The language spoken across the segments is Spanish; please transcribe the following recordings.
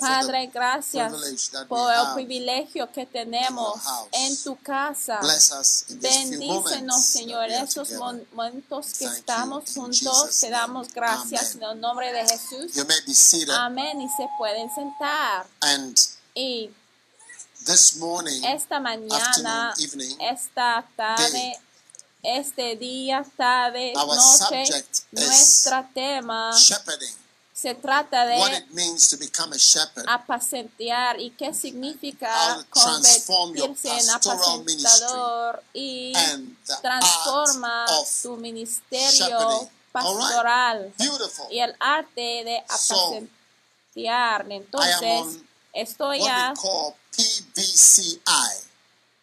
Padre, gracias por el privilegio que tenemos en tu casa. Bendícenos, Señor, esos momentos que estamos juntos. Te damos gracias en el nombre de Jesús. Amén. Y se pueden sentar. Y esta mañana, esta tarde, este día, tarde, noche, nuestro tema se trata de apacentear y qué significa convertirse en apacentador y transforma su ministerio pastoral y el arte de apacentear. Entonces, estoy a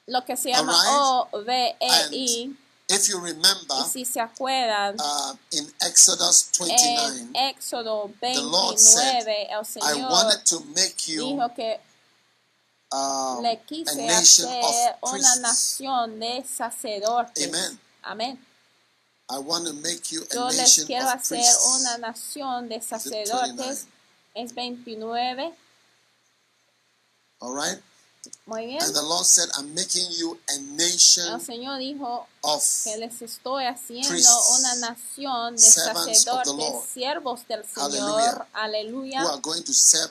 lo que se llama OVEI If you remember, y si se acuerdan, uh, in Exodus 29, en Éxodo 29, the Lord said, el I Señor wanted to make you dijo que um, le a quise nation hacer of una nación de sacerdotes. Amen. Amén. I want to make you a Yo les nation quiero of hacer priests. una nación de sacerdotes. 29? Es 29. All right? Muy bien. And the Lord said, I'm making you a nation El Señor dijo que les estoy haciendo una nación de sacerdotes, siervos del. Señor. Aleluya.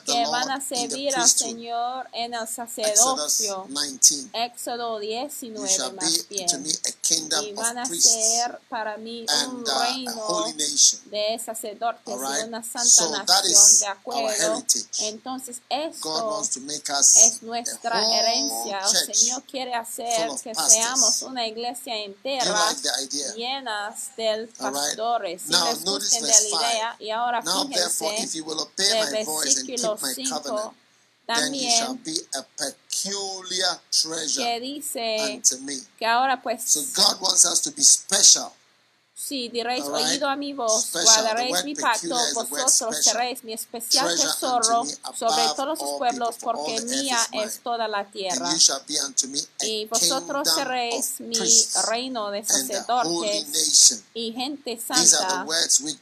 que van a servir al. Señor en el sacerdocio. 19. Éxodo You 19 shall más bien. Y van a ser para mí un uh, reino de sacerdotes y una santa nación. De acuerdo. Entonces esto es nuestra herencia. El. Señor quiere hacer que seamos una iglesia Do you entera like the idea? llenas de All right. Si Now, notice verse la idea, y ahora Now, therefore, if fíjense you will obey del my voice and keep versículo my 5 covenant, then you shall también be a peculiar treasure que dice que ahora pues So God wants us to be special. Si diréis oído a mi voz, Special. guardaréis mi pacto, vosotros seréis mi especial tesoro sobre todos los pueblos, porque mía es toda la tierra. Y vosotros seréis mi reino de sacerdotes y gente santa.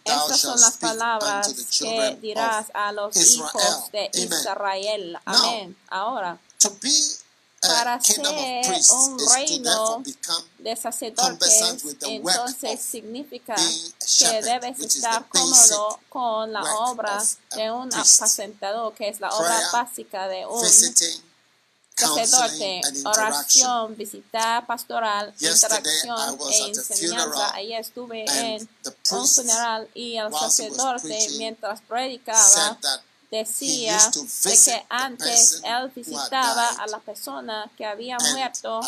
Estas son las palabras que dirás a los hijos de. Israel. Amén. Ahora, Para a kingdom ser un reino de sacerdotes, entonces significa que debes estar cómodo con la obra de un apacentador, que es la obra básica de un sacerdote, oración, visitar pastoral, interacción e enseñanza. Ayer estuve en un funeral y el sacerdote, mientras predicaba, decía de que antes él visitaba a la persona que había muerto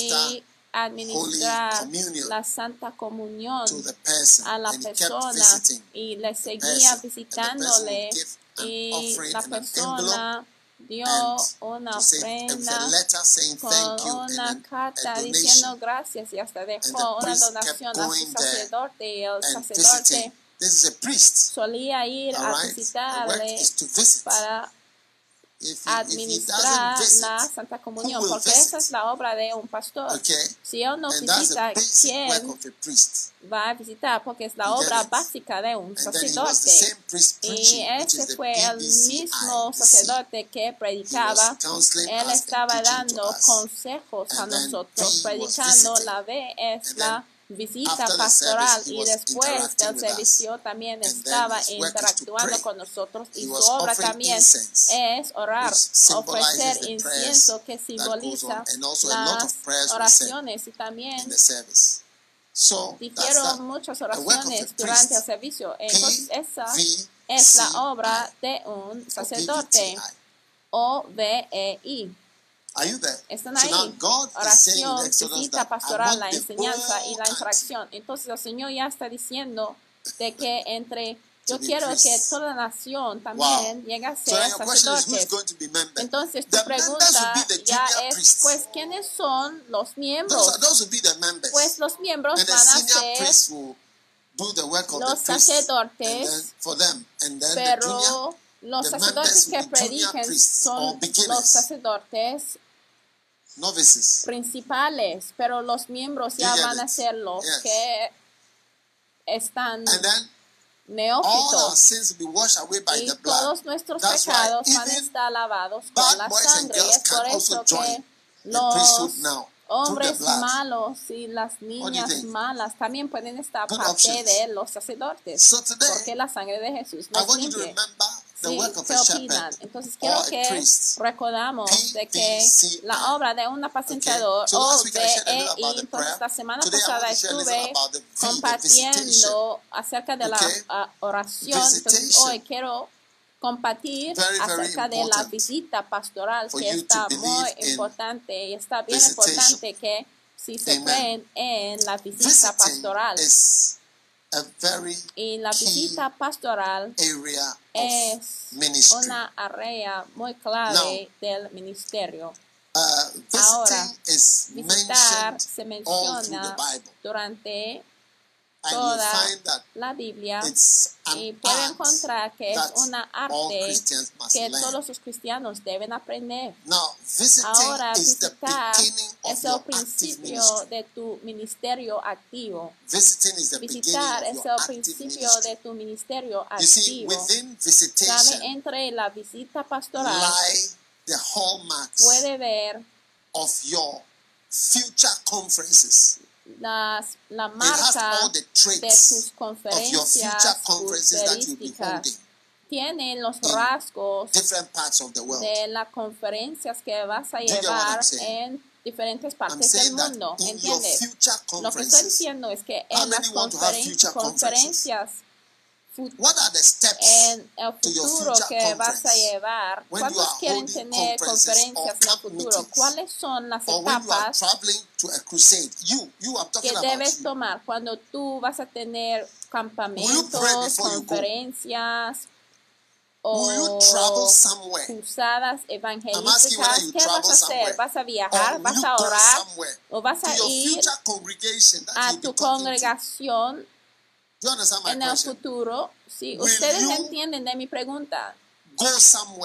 y administrar la Santa Comunión a la persona y le seguía visitándole y la persona dio una ofrenda con una carta diciendo gracias y hasta dejó una donación kept a su going there sacerdote y el sacerdote. This is a priest. solía ir All a right? Visitarle visit. para If he, if administrar la visit, Santa Comunión, porque visit? esa es la obra de un pastor. okay, Si él no and visita, ¿quién va a visitar? Porque es la You obra básica de un And sacerdote. Y ese fue el mismo sacerdote que predicaba. Él estaba dando consejos a was predicando. La B es la visita pastoral y después del servicio también estaba interactuando con nosotros y su obra también es orar, ofrecer incienso que simboliza las oraciones y también dijeron muchas oraciones durante el servicio. Entonces esa es la obra de un sacerdote. Están ahí. Oración, visita pastoral, la enseñanza y la interacción. Entonces el Señor ya está diciendo de que entre yo quiero que toda la nación también llegue a ser sacerdotes. Entonces tu pregunta ya es, pues, ¿quiénes son los miembros? Pues los miembros van a ser los sacerdotes, pero los sacerdotes que predican son los sacerdotes principales, pero los miembros ya van a ser los que están neófitos. Y todos nuestros pecados van a estar lavados con la sangre. Es por eso que los hombres malos y las niñas malas también pueden estar parte de los sacerdotes, porque la sangre de Jesús nos limpia se opinan. Entonces quiero que recordamos de que la obra de un apacentador o de y entonces la semana pasada estuve compartiendo acerca de la ah, oración. Entonces hoy quiero compartir acerca de la visita pastoral que está muy importante y está bien importante que si se creen en la visita pastoral y la visita pastoral es una área muy clave del ministerio. Uh, Ahora, visitar se menciona durante toda la Biblia y puede encontrar que es una arte que todos los cristianos deben aprender. Ahora, visitar es el principio de tu ministerio activo. Visitar es el principio de tu ministerio activo. ¿Sabe? Entre la visita pastoral puede ver future conferences las, la marca de tus conferencias futurísticas tienen los rasgos de las conferencias que vas a llevar en diferentes partes del mundo. ¿Entiendes? Lo que estoy diciendo es que en las conferencias en el futuro que vas a llevar, ¿cuántos quieren tener conferencias en el futuro? ¿Cuáles son las etapas que debes tomar cuando tú vas a tener campamentos, conferencias o cruzadas evangelísticas? ¿Qué vas a hacer? ¿Vas a viajar? ¿Vas a orar? ¿O vas a ir a tu congregación en el futuro, si ustedes entienden de mi pregunta,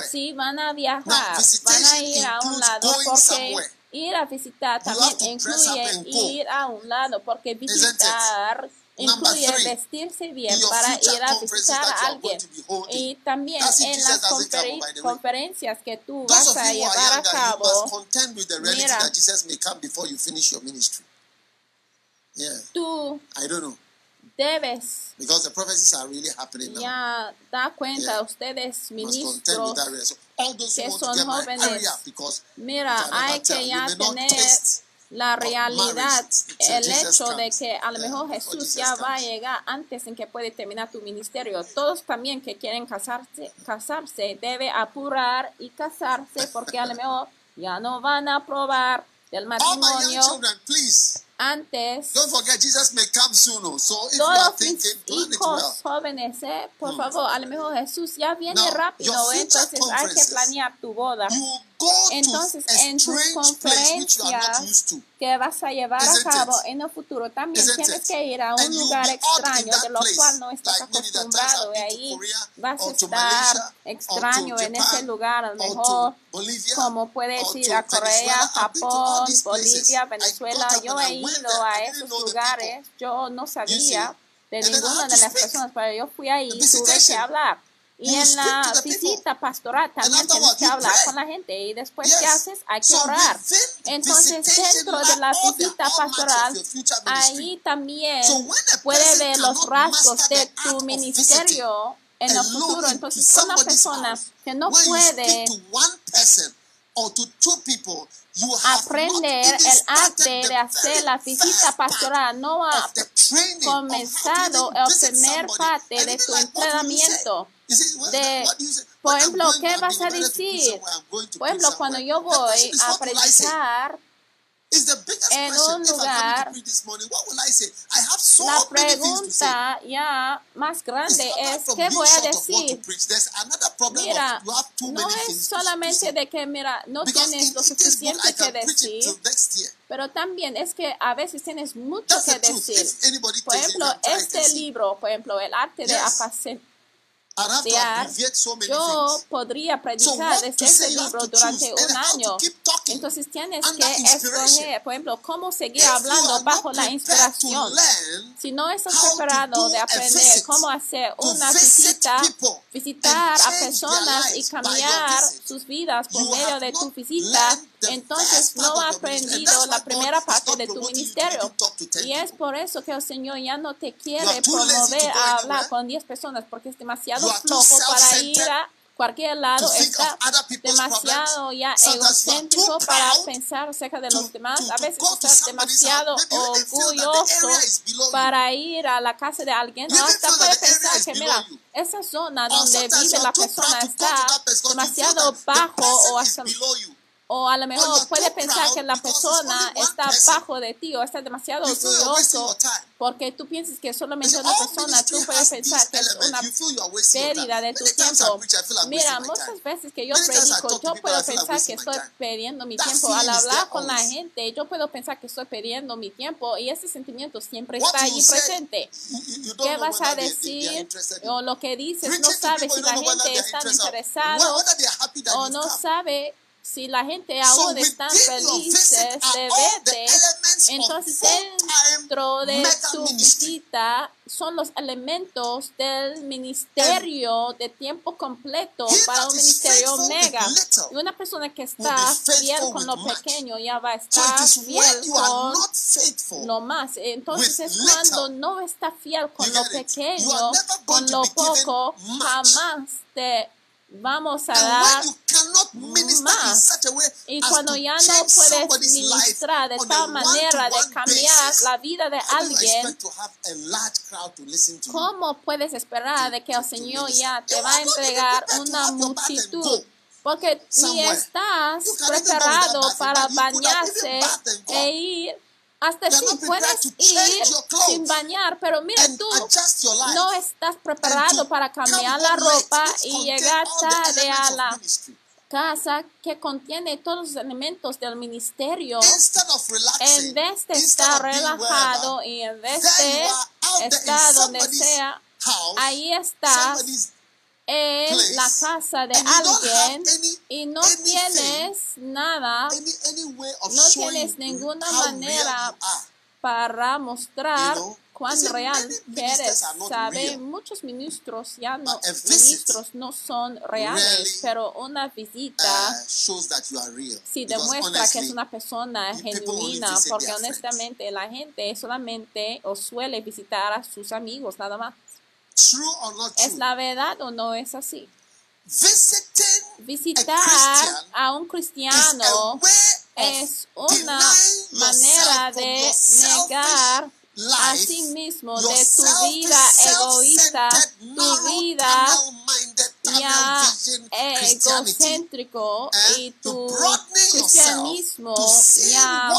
si van a viajar, van a ir a un lado porque ir a visitar también incluye ir a un lado porque visitar incluye vestirse bien para ir a visitar a alguien. Y también en las conferencias que tú vas a llevar a cabo, mira, tú debes. Because the prophecies are really happening now. ya da cuenta yeah. ustedes ministros que son jóvenes mira hay que ya tener la realidad, el hecho de que a lo mejor Jesús ya va a llegar antes en que puede terminar tu ministerio. Todos también que quieren casarse, casarse debe apurar y casarse porque a lo mejor ya no van a probar del matrimonio antes. Don't forget, Jesus may come soon. So if todos you are thinking, mis hijos well. jóvenes, eh, por hmm. favor, a lo mejor Jesús ya viene Now, rápido, entonces hay que planear tu boda. Entonces, en tus conferencias que vas a llevar a cabo en el futuro, también tienes que ir a un lugar extraño de lo cual no estás acostumbrado. Y ahí vas a estar extraño en ese lugar, a lo mejor como puedes ir a Corea, Japón, Bolivia, Venezuela. Yo he ido a esos lugares, yo no sabía de ninguna de las personas, pero yo fui ahí y tuve que hablar. Y en la visita pastoral también tienes que hablar con la gente. Y después, ¿qué haces? Hay que orar. Entonces, dentro de la visita pastoral, ahí también puede ver los rasgos de tu ministerio en el futuro. Entonces, una persona que no puede aprender el arte de hacer la visita pastoral. No ha comenzado el primer parte de tu entrenamiento. De, por ejemplo, ¿qué vas a decir? Por ejemplo, cuando yo voy a predicar en un lugar, la pregunta ya más grande es, ¿qué voy a decir? Mira, no es solamente de que, mira, no tienes lo suficiente que decir, pero también es que a veces tienes mucho que decir. Por ejemplo, este libro, por ejemplo, el arte de apacentar yo podría predicar desde este libro durante un año. Entonces tienes que escoger, por ejemplo, cómo seguir hablando bajo la inspiración. Si no estás preparado de aprender cómo hacer una visita, visitar a personas y cambiar sus vidas por medio de tu visita, entonces no has aprendido la primera parte de tu ministerio. Y es por eso que el Señor ya no te quiere promover a hablar con 10 personas porque es demasiado flojo para ir a cualquier lado. está demasiado ya egocéntrico para pensar acerca de los demás. A veces está demasiado orgulloso para ir a la casa de alguien. hasta puede pensar que, mira, esa zona donde vive la persona está demasiado bajo o hasta o a lo mejor puede pensar que la persona está bajo de ti o está demasiado orgulloso porque tú piensas que solamente una persona, tú puedes pensar que es una pérdida de tu tiempo. Mira, muchas veces que yo predico, yo puedo pensar que estoy perdiendo mi tiempo. Al hablar con la gente, yo puedo pensar que estoy perdiendo mi tiempo y ese sentimiento siempre está ahí presente. ¿Qué vas a decir? O lo que dices, no sabes si la gente está interesada o no sabe si la gente aún está feliz de verte, entonces dentro de tu visita son los elementos del ministerio de tiempo completo para un ministerio mega. Y una persona que está fiel con lo pequeño ya va a estar fiel con lo más. Entonces es cuando no está fiel con lo pequeño, con lo poco, jamás te vamos a dar más. Y cuando ya no puedes ministrar de tal manera de cambiar la vida de alguien, ¿cómo puedes esperar de que el Señor ya te va a entregar una multitud? Porque ni estás preparado para bañarse e ir hasta si puedes ir sin bañar, pero mira, tú no estás preparado para cambiar la ropa y llegar tarde a la casa que contiene todos los elementos del ministerio, en vez de estar relajado y en vez de estar donde sea, ahí estás en la casa de alguien y no tienes nada, no tienes ninguna manera para mostrar cuán real eres. Sabe, muchos ministros ya no, ministros no son reales, pero una visita uh, sí demuestra que es una persona genuina, porque honestamente la gente solamente o suele visitar a sus amigos nada más. ¿Es la verdad o no es así? Visitar a un cristiano es una manera de negar a sí mismo de tu vida egoísta, tu vida ya egocéntrico y tu cristianismo ya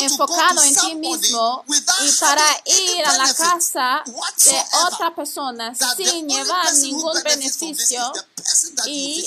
enfocado en ti mismo y para ir a la casa de otra persona sin llevar ningún beneficio y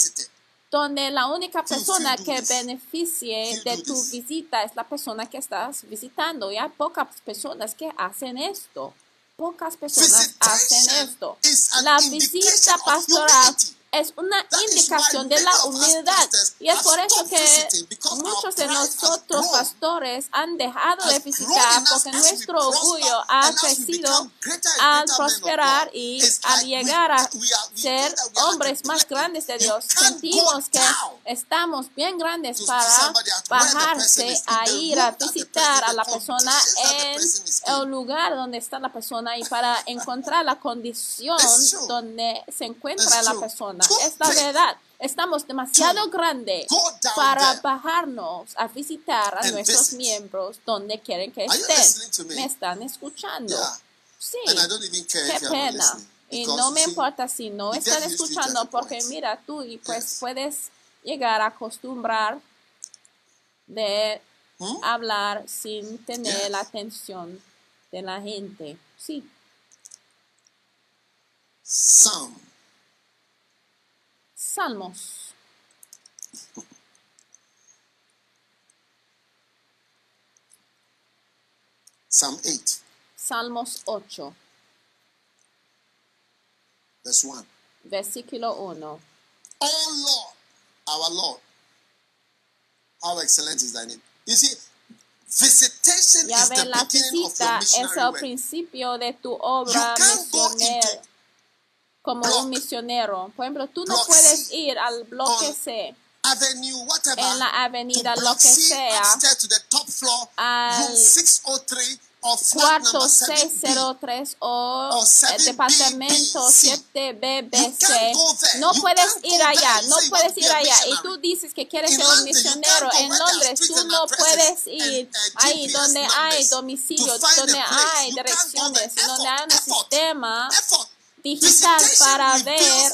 donde la única persona que beneficie de tu visita es la persona que estás visitando. Y hay pocas personas que hacen esto. Pocas personas hacen esto. La visita pastoral es una indicación de la humildad. Y es por eso que muchos de nosotros pastores han dejado de visitar porque nuestro orgullo ha crecido al prosperar y al llegar a ser hombres más grandes de Dios. Sentimos que estamos bien grandes para bajarse a ir a visitar a la persona en el lugar donde está la persona y para encontrar la condición donde se encuentra la persona. Es la verdad. Estamos demasiado grandes para bajarnos a visitar a nuestros miembros donde quieren que estén. ¿Me están escuchando? Sí. Qué pena. Y no me importa si no están escuchando porque mira tú y pues puedes llegar a acostumbrar de hmm? hablar sin tener la atención de la gente. Sí. Psalm. Salmos. Psalm 8. Salmos 8. Verse 1. Versículo 1. Oh Lord, our Lord, how excellent is thy name. You see, visitation ya is the la beginning of your es el missionary principio de tu obra You can't go misionera como block, un misionero. Por ejemplo, tú no puedes C, ir al bloque C, Avenue, whatever, en la avenida, lo que C, sea, floor, al room 603 or flat cuarto number 7B. 603 o 7B, departamento B, C. 7BBC. can't go there. No puedes ir allá, no puedes ir allá. Y tú dices que quieres ser un misionero. En Londres tú no puedes ir uh, ahí donde hay domicilio, donde hay direcciones, donde hay un sistema. Digital para ver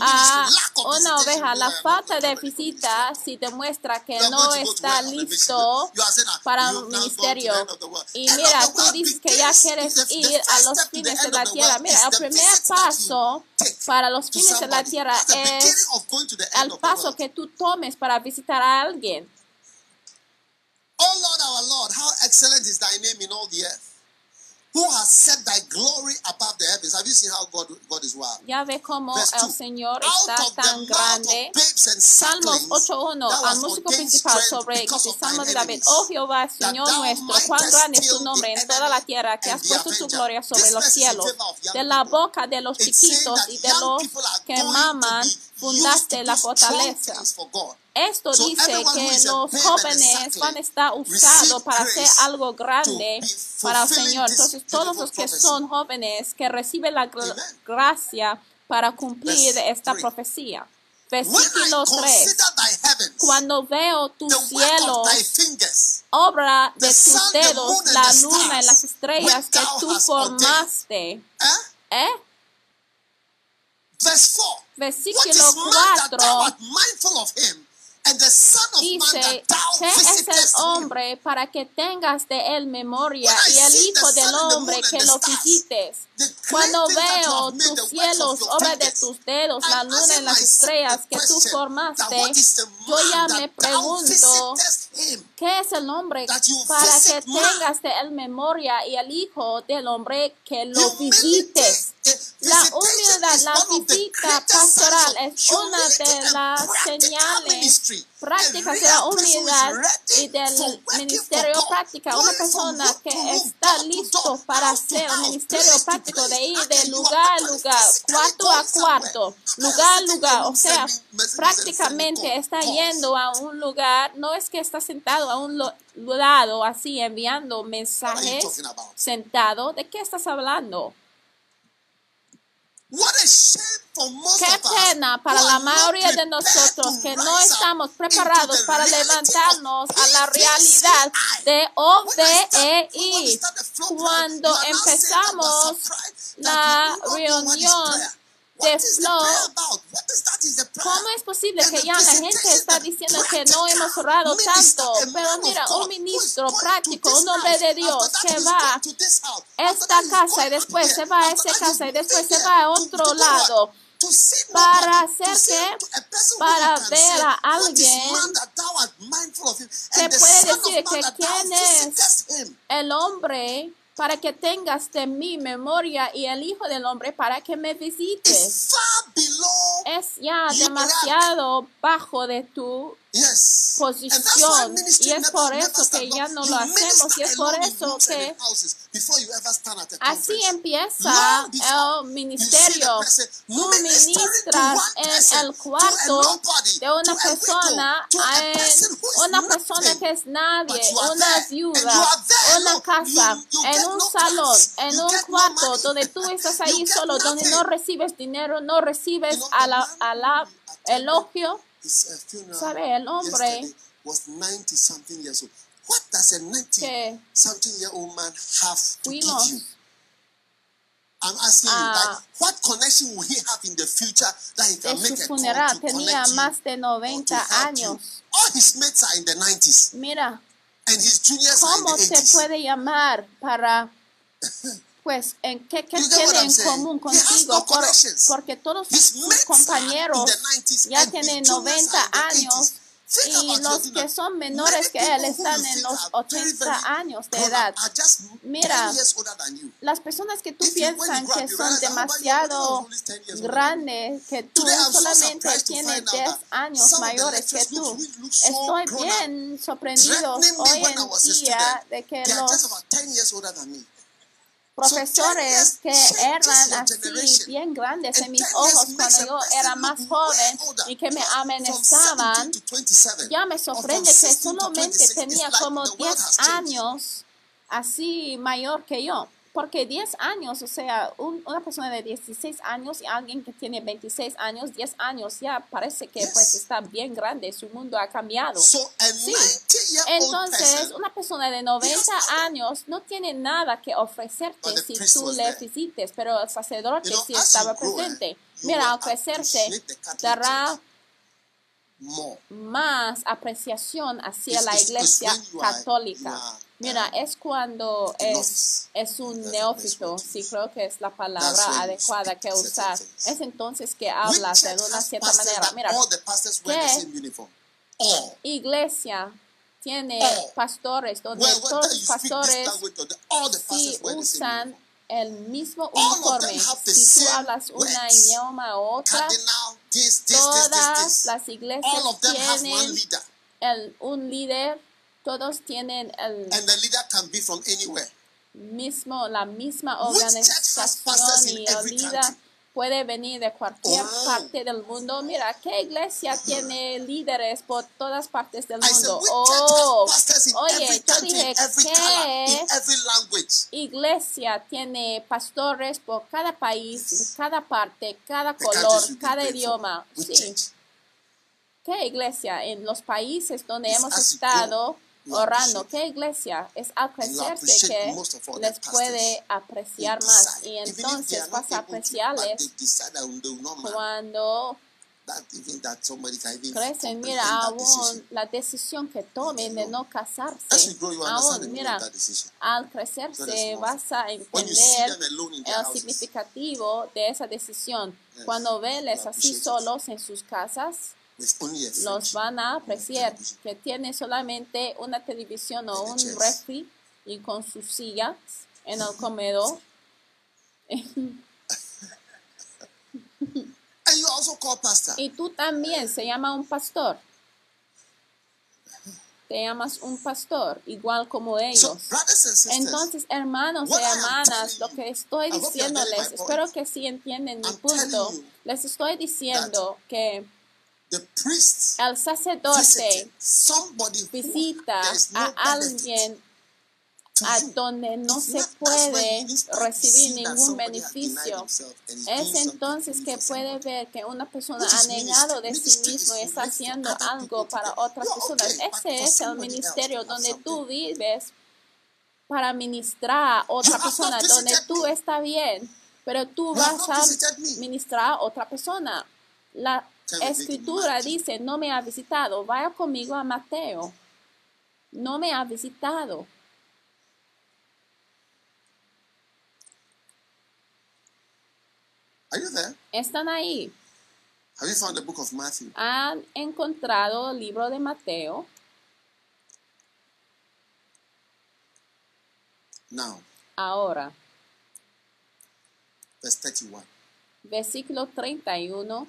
a una oveja. La falta de visita si demuestra que no está listo para un ministerio. Y mira, tú dices que ya quieres ir a los fines de la tierra. Mira, el primer paso para los fines de la tierra es el paso que tú tomes para visitar a alguien. Oh Lord, our Lord, how excellent is thy name in all the earth. Who has set thy glory above the heavens? Have you seen how God, God is wild? Ya ve cómo Verse el 2. Señor Out está tan grande. Salmos sucklings, 8.1 thou al músico principal sobre el Salmo de David. Oh Jehová, Señor nuestro, cuán grande es tu nombre en toda la tierra, que has puesto tu gloria sobre los cielos. De la boca de los chiquitos y de los que maman fundaste la fortaleza. Esto So dice que los jóvenes van a estar usados para hacer algo grande para el Señor. Entonces, todos los que son jóvenes que reciben la gr- Amen. gracia para cumplir Verse esta profecía. Versículo 3. consider thy heavens, Cuando veo thy fingers, obra de tus sun, dedos, la luna y las estrellas que tú formaste. eh? ¿Eh? verse 4. What Versículo is man that thou 4 dice, ¿qué es el hombre para que tengas de él memoria y el hijo del hombre que lo visites? Cuando veo tus cielos, obra de tus dedos, la luna y las estrellas que tú formaste, yo ya me pregunto? ¿qué es el hombre para que tengas de él memoria y el hijo del hombre que lo visites? La humildad, la visita pastoral es una de las señales prácticas de la humildad y del ministerio práctica. Una persona que está listo para hacer house, ministerio práctico de ir de lugar a lugar, cuarto a cuarto, lugar a lugar. O sea, prácticamente está yendo a un lugar, no es que está sentado a un lado así enviando mensajes sentado. ¿De qué estás hablando? What a shame for most Qué pena para la mayoría de nosotros que no estamos preparados para levantarnos a la realidad de OVEI. plan, Cuando empezamos la reunión. De flow? ¿Cómo es posible que ya la gente está diciendo que no hemos orado tanto? a Pero mira, un ministro práctico, this un hombre house, de Dios que va after esta casa y después se va a esa casa y después se va a otro lado para hacer que a para ver a "What is alguien que puede decir que quién es visitest him." el hombre para que tengas de mi memoria y el hijo del hombre para que me visites. es ya demasiado bajo de tu posición. Y es por eso que ya no lo hacemos. Y es por eso que así empieza el ministerio. Tú ministras en el cuarto de una persona, una persona que es nadie, una viuda, una casa, en un salón, en un cuarto donde tú estás ahí solo, donde no recibes dinero, no recibes a la, a la elogio ¿Sabe? El hombre was 90 something years old. What does a 90 something year old man have to give you? I'm asking you, like, what connection will he have in the future that he can make a funeral call to tenía más de 90 años. All his mates are in the 90s. Mira, and his juniors ¿cómo are in the 80s. se puede llamar para pues en qué, qué tiene en común contigo Por, porque todos sus compañeros ya tienen 90 años y los que son menores que él están en los 80 años de edad. Mira, las personas que tú piensas que son demasiado grandes, que tú solamente tienes 10 años mayores que tú. Estoy bien sorprendido hoy en día de que los profesores que eran así bien grandes en mis ojos cuando yo era más joven y que me amenazaban, ya me sorprende que solamente tenía como 10 años así mayor que yo. Porque 10 años, o sea, una persona de 16 años y alguien que tiene 26 años, 10 años, ya parece que pues está bien grande, su mundo ha cambiado. sí. Entonces, una persona de 90 años no tiene nada que ofrecerte si tú le visites, pero el sacerdote sí estaba presente. Mira, al crecerse, dará más apreciación hacia la iglesia católica. Mira, es cuando es, es un neófito, sí creo que es la palabra adecuada que usar. Es entonces que hablas de una cierta manera. Mira, ¿qué iglesia tiene pastores donde todos los pastores sí usan el mismo uniforme. Si tú hablas una idioma u otra, todas las iglesias tienen el, un líder. Todos tienen el mismo, la misma organización y el líder puede venir de cualquier oh. parte del mundo. Mira, ¿qué iglesia tiene líderes por todas partes del mundo? Oh, oye, yo dije, ¿qué iglesia tiene pastores por cada país, cada parte, cada color, cada idioma? Sí. ¿Qué iglesia en los países donde hemos estado? Orando. ¿Qué iglesia? Es apreciarse que les puede apreciar más. Y entonces vas a apreciarles cuando crecen. Mira, aún la decisión que tomen de no casarse. Aún, mira, al crecerse vas a entender el significativo de esa decisión. Cuando veles así solos en sus casas, los van a apreciar, que tiene solamente una televisión o un refri y con sus sillas en el comedor. y tú también se llama un pastor. Te llamas un pastor, igual como ellos. Entonces, hermanos y hermanas, lo que estoy diciéndoles, espero que sí entienden mi punto. Les estoy diciendo que el sacerdote visita a alguien a donde no se puede recibir ningún beneficio. Es entonces que puede ver que una persona ha negado de sí mismo y está haciendo algo para otras personas. Ese es el ministerio donde tú vives para ministrar a otra persona, donde tú estás bien, pero tú vas a ministrar a otra persona. La escritura dice, no me ha visitado. Vaya conmigo a Mateo. No me ha visitado. ¿Están ahí? ¿Han encontrado el libro de Mateo? Ahora. Versículo 31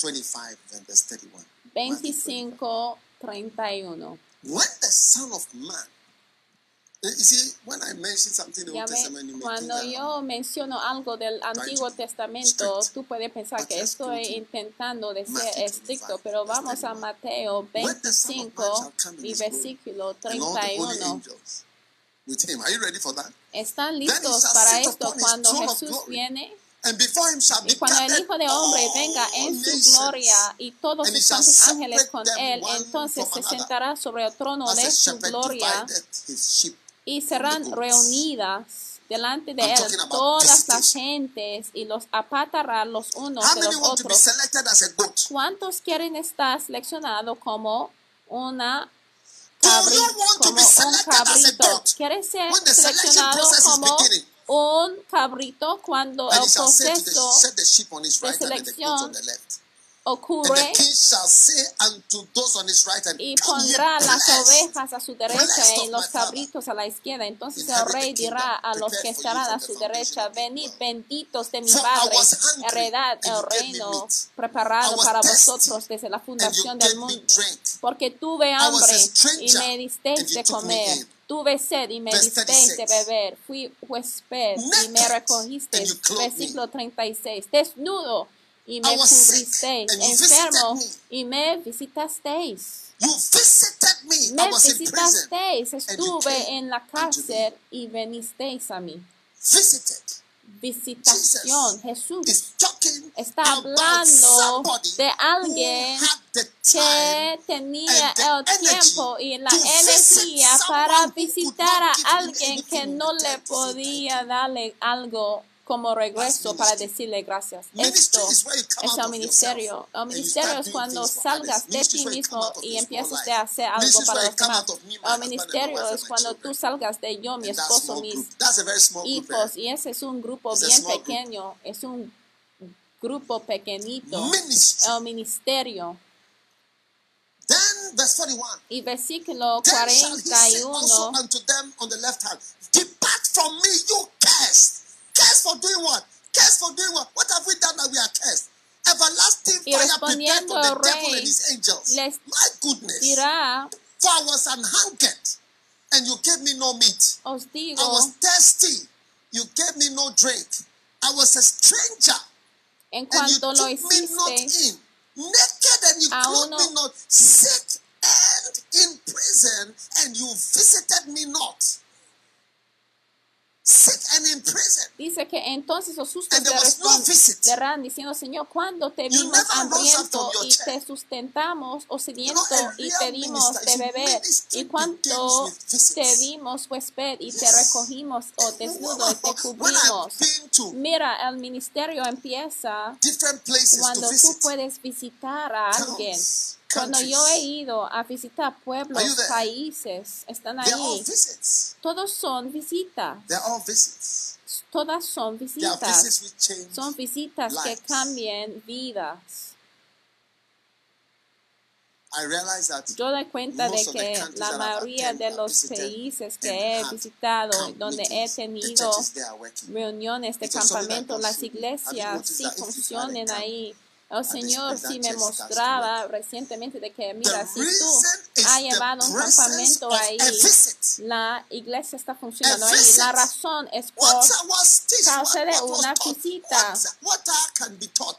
25 and verse 31. 25, 31. When the Son of Man ya cuando yo menciono algo del Antiguo Testamento, tú puedes pensar que estoy intentando de ser estricto, pero vamos a Mateo 25 y versículo 31. ¿Están listos para esto cuando Jesús viene? Y cuando el Hijo de Hombre venga en su gloria y todos sus santos ángeles con él, entonces se sentará sobre el trono de su gloria y serán reunidas delante de él todas las gentes y los apartará los unos de los otros. ¿Cuántos quieren estar seleccionados como una cabrito, como un cabrito? ¿Quieren ser seleccionados como un cabrito cuando el proceso de selección ocurre y pondrá las ovejas a su derecha y los cabritos a la izquierda. Entonces el rey dirá a los que estarán a su derecha, venid benditos de mi Padre, heredad el reino preparado para vosotros desde la fundación del mundo. Porque tuve hambre y me disteis de comer. Tuve sed y me disteis de beber. Fui huésped y me recogisteis. Versículo 36. Desnudo y me cubristeis, enfermo y me visitasteis. Me visitasteis, estuve en la cárcel y venisteis a mí. Visitación. Jesús está hablando de alguien que tenía el tiempo y la energía para visitar a alguien que no le podía darle algo como regreso para decirle gracias. Esto es el ministerio. El ministerio es cuando salgas de ti mismo y empiezas a hacer algo para los demás. El ministerio es cuando tú salgas de yo, mi esposo, mis hijos. Y ese es un grupo bien pequeño. Es un grupo pequeñito. El ministerio. Y versículo 41. Depart from me, you cursed. Cursed for doing what? Cursed for doing what? What have we done that we are cursed? Everlasting fire prepared for the devil and his angels. My goodness. Dirá, for I was an hungered, and you gave me no meat. Digo, I was thirsty, you gave me no drink. I was a stranger, en and you took me not in. Naked, and you clothed uno- me not. Sick and in prison, and you visited me not. Dice que entonces los visit. responderán diciendo, Señor, ¿cuándo te vimos hambriento your y te sustentamos o sediento y te dimos de beber? Y visits. te dimos huésped y te recogimos o desnudo y te cubrimos? Mira, el ministerio empieza cuando tú puedes visitar a alguien. Cuando yo he ido a visitar pueblos, países, están ahí. Todos son visitas. Todas son visitas. Son visitas que cambian vidas. Yo doy cuenta de que la mayoría de los países que he visitado, donde he tenido reuniones de campamento, las iglesias sí camp, ahí. El this Señor sí me mostraba recientemente de que, mira, si tú has llevado un campamento ahí, la iglesia está funcionando ahí. La razón es por causa de una visita.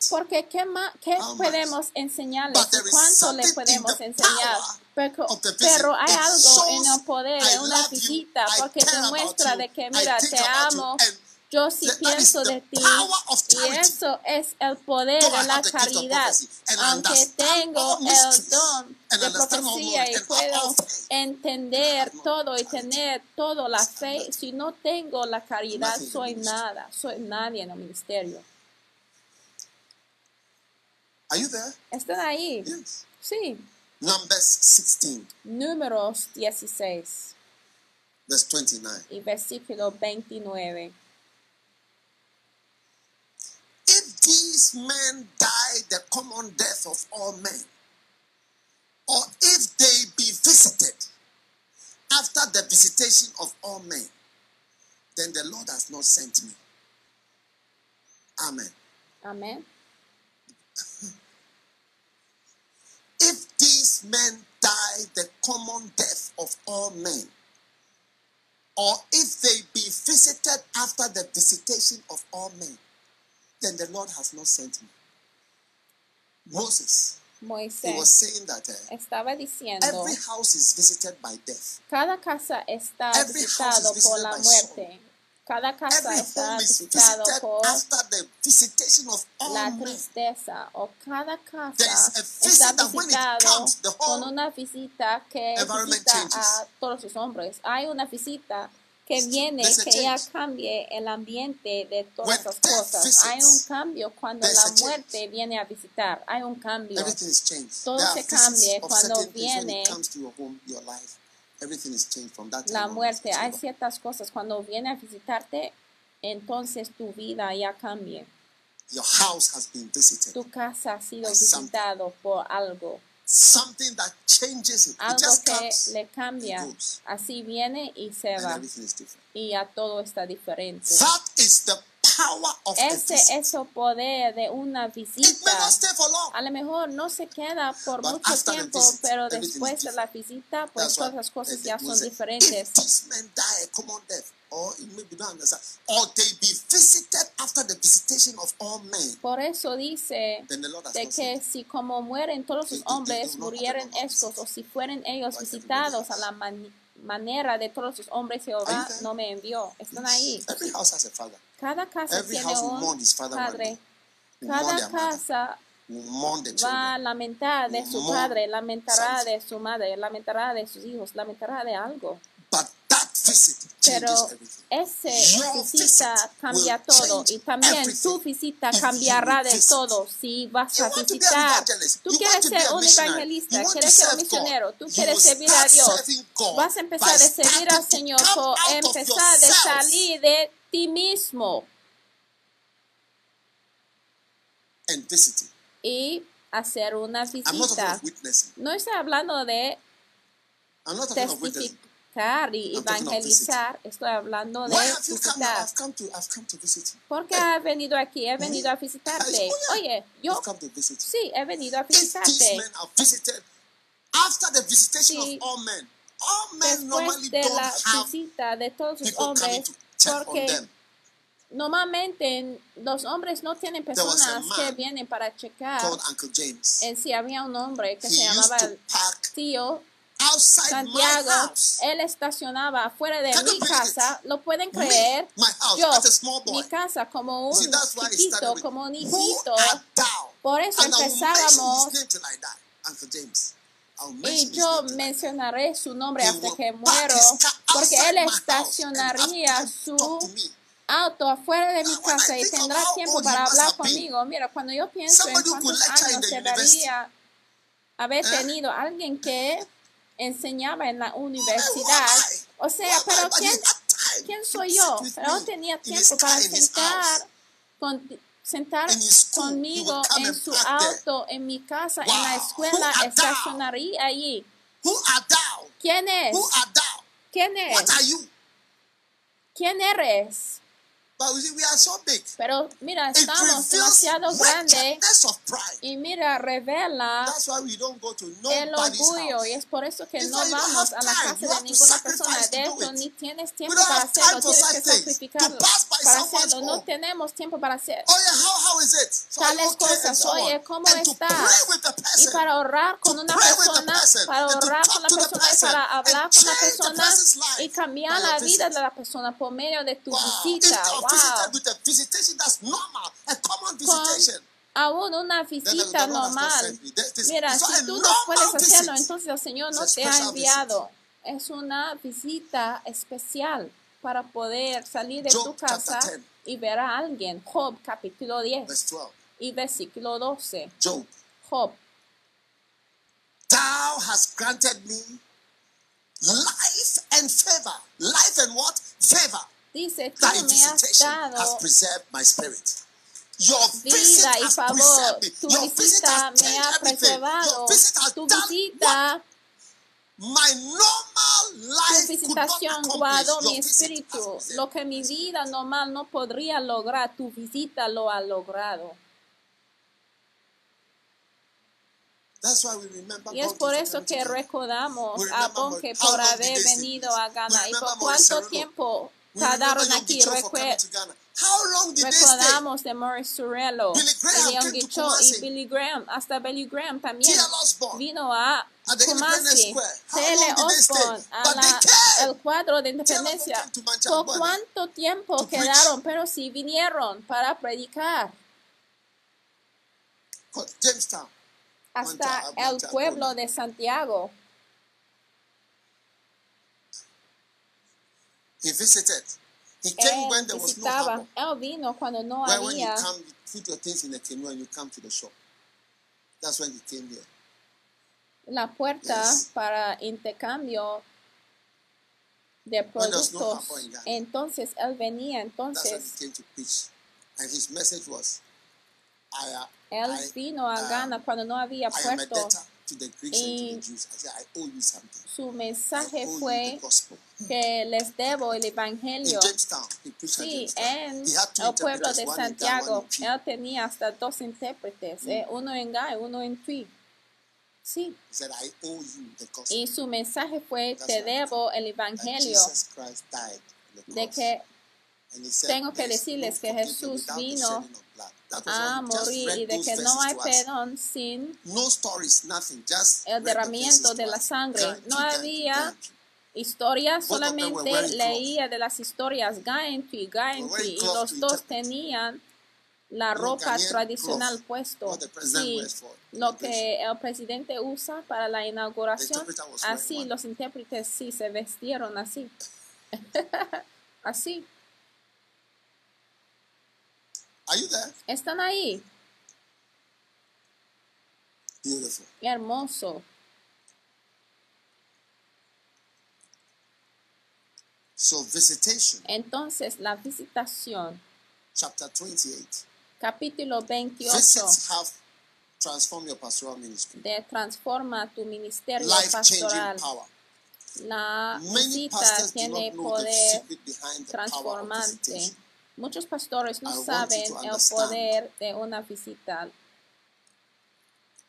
Porque ¿qué, ma- qué much? podemos enseñarles? ¿Cuánto le podemos enseñar? Pero, pero hay algo en el poder de una visita porque demuestra about de que, mira, te amo, yo sí pienso de ti. Y eso es el poder de la caridad. Aunque tengo el don de profecía y puedo entender todo y tener toda la fe, si no tengo la caridad, soy nada, soy nadie en el ministerio. Are you there? ¿Están ahí? Sí. Numbers 16, Números 16 verse 29. y versículo 29. These men die the common death of all men, or if they be visited after the visitation of all men, then the Lord has not sent me. Amen. Amén. If these men die the common death of all men, or if they be visited after the visitation of all men, then the Lord has not sent me. Moses Moisés that, uh, estaba diciendo, every house is visited by death. cada casa está visitado por la muerte. Cada casa está visitado por la tristeza o cada casa está visitado con una visita que visita a todos los hombres. Hay una visita que viene, que ya cambie el ambiente de todas las cosas. Hay un cambio cuando la muerte viene a visitar. Hay un cambio. Todo se cambia cuando viene la muerte. Hay ciertas cosas cuando viene a visitarte, entonces tu vida ya cambia. Tu casa ha sido visitado por algo something that changes it. Algo que le cambia. Así viene y se va. Y ya todo está diferente. That is the power of Ese es el poder de una visita. A lo mejor no se queda por mucho tiempo, pero después de la visita, pues todas las cosas ya son diferentes or maybe don't understand, or they be visited after the visitation of all men. Por eso dice de que si como mueren todos los hombres, murieran estos, o si fueren ellos visitados a la manera de todos los hombres, Jehová no me envió. Están ahí. Cada casa tiene un padre. Cada casa va a lamentar de su padre, lamentará de su madre, lamentará de sus hijos, lamentará de algo. Pero esa visita cambia todo y también tu visita cambiará de todo. Si vas a visitar. Tú quieres ser un evangelista, quieres ser un misionero, tú quieres servir a Dios. Vas a empezar a servir al Señor por empezar a salir de ti mismo. Y hacer una visita. No estoy hablando de testificar y evangelizar, estoy hablando de visitar. ¿Por qué has venido aquí? He venido a visitarte. Oye, yo sí, he venido a visitarte. Sí. Después de la visita de todos los hombres, porque normalmente los hombres no tienen personas que vienen para checar. En sí había un hombre que se llamaba tío Santiago, él estacionaba afuera de mi casa, lo pueden creer, yo, mi casa como un chiquito, como un hijito, por eso empezábamos, y yo mencionaré su nombre hasta que muero, porque él estacionaría su auto afuera de mi casa y tendrá tiempo para hablar conmigo. Mira, cuando yo pienso en cuántos años debería haber eh? tenido alguien que enseñaba en la universidad. O sea, pero ¿quién, ¿quién soy yo? Pero no tenía tiempo para sentar, con, sentar conmigo en su auto, en mi casa, en la escuela, estacionaría allí. ¿Quién es? ¿Quién es? ¿Quién eres? Pero mira, estamos demasiado grandes y mira, revela el orgullo y es por eso que no vamos a la casa de ninguna persona. De eso ni tienes tiempo para hacerlo, tienes que sacrificarlo para hacerlo. No tenemos tiempo para hacer tales cosas. Oye, ¿cómo estás? Y para orar con una persona, para orar con la persona y para hablar con la persona y cambiar la vida de la persona por medio de tu visita aún una visita normal. Mira, si tú no puedes hacerlo, entonces el Señor no te ha enviado. Es una visita especial para poder salir de tu casa y ver a alguien. Job capítulo 10 y versículo 12. Job. Thou hast granted me life and favor. Life and what? Favor. Dice, tú me has dado vida y favor. Tu visita me ha preservado. Tu visita, tu visitación guardó mi espíritu. Lo que mi vida normal no podría lograr, tu visita lo ha logrado. Y es por eso que recordamos a Bonke por haber venido a Ghana y por cuánto tiempo tardaron aquí. Recordamos de Maurice Surello, Leon Guichot y Billy Graham. Hasta Billy Graham también vino a Kumasi. T.L. Osborne a el cuadro de independencia. ¿Por cuánto tiempo quedaron? Pero sí vinieron para predicar. Hasta el pueblo de Santiago. He visited. He came when there was no harbor. Él vino cuando no había. When you come, you put your things in a canoe and you come to the shore. That's when he came here. La puerta yes. para intercambio de productos. No entonces él venía. Entonces. That's when he came to preach. And his message was, I, él I, vino a Ghana cuando no había puerto. Y su mensaje fue que les debo el evangelio. Sí, en el pueblo de Santiago, él tenía hasta dos intérpretes, mm. eh, uno en Gai, uno en Tui. Sí. Y su mensaje fue, te debo el evangelio. De que tengo que decirles que Jesús vino a morir y de que no hay perdón sin el derramamiento de la sangre. No había historias, solamente leía de las historias Gaentui, Gaentui, y los dos tenían la ropa tradicional puesto. Sí, lo que el presidente usa para la inauguración, así los intérpretes sí se vestieron así. así. ¿Están ahí? Hermoso. So visitation. Entonces la visitación. Chapter 28. Capítulo 28. Visits have transformed your pastoral ministry. De transforma tu ministerio Life pastoral. Power. La visita tiene poder transformante. Muchos pastores no saben el poder de una visita.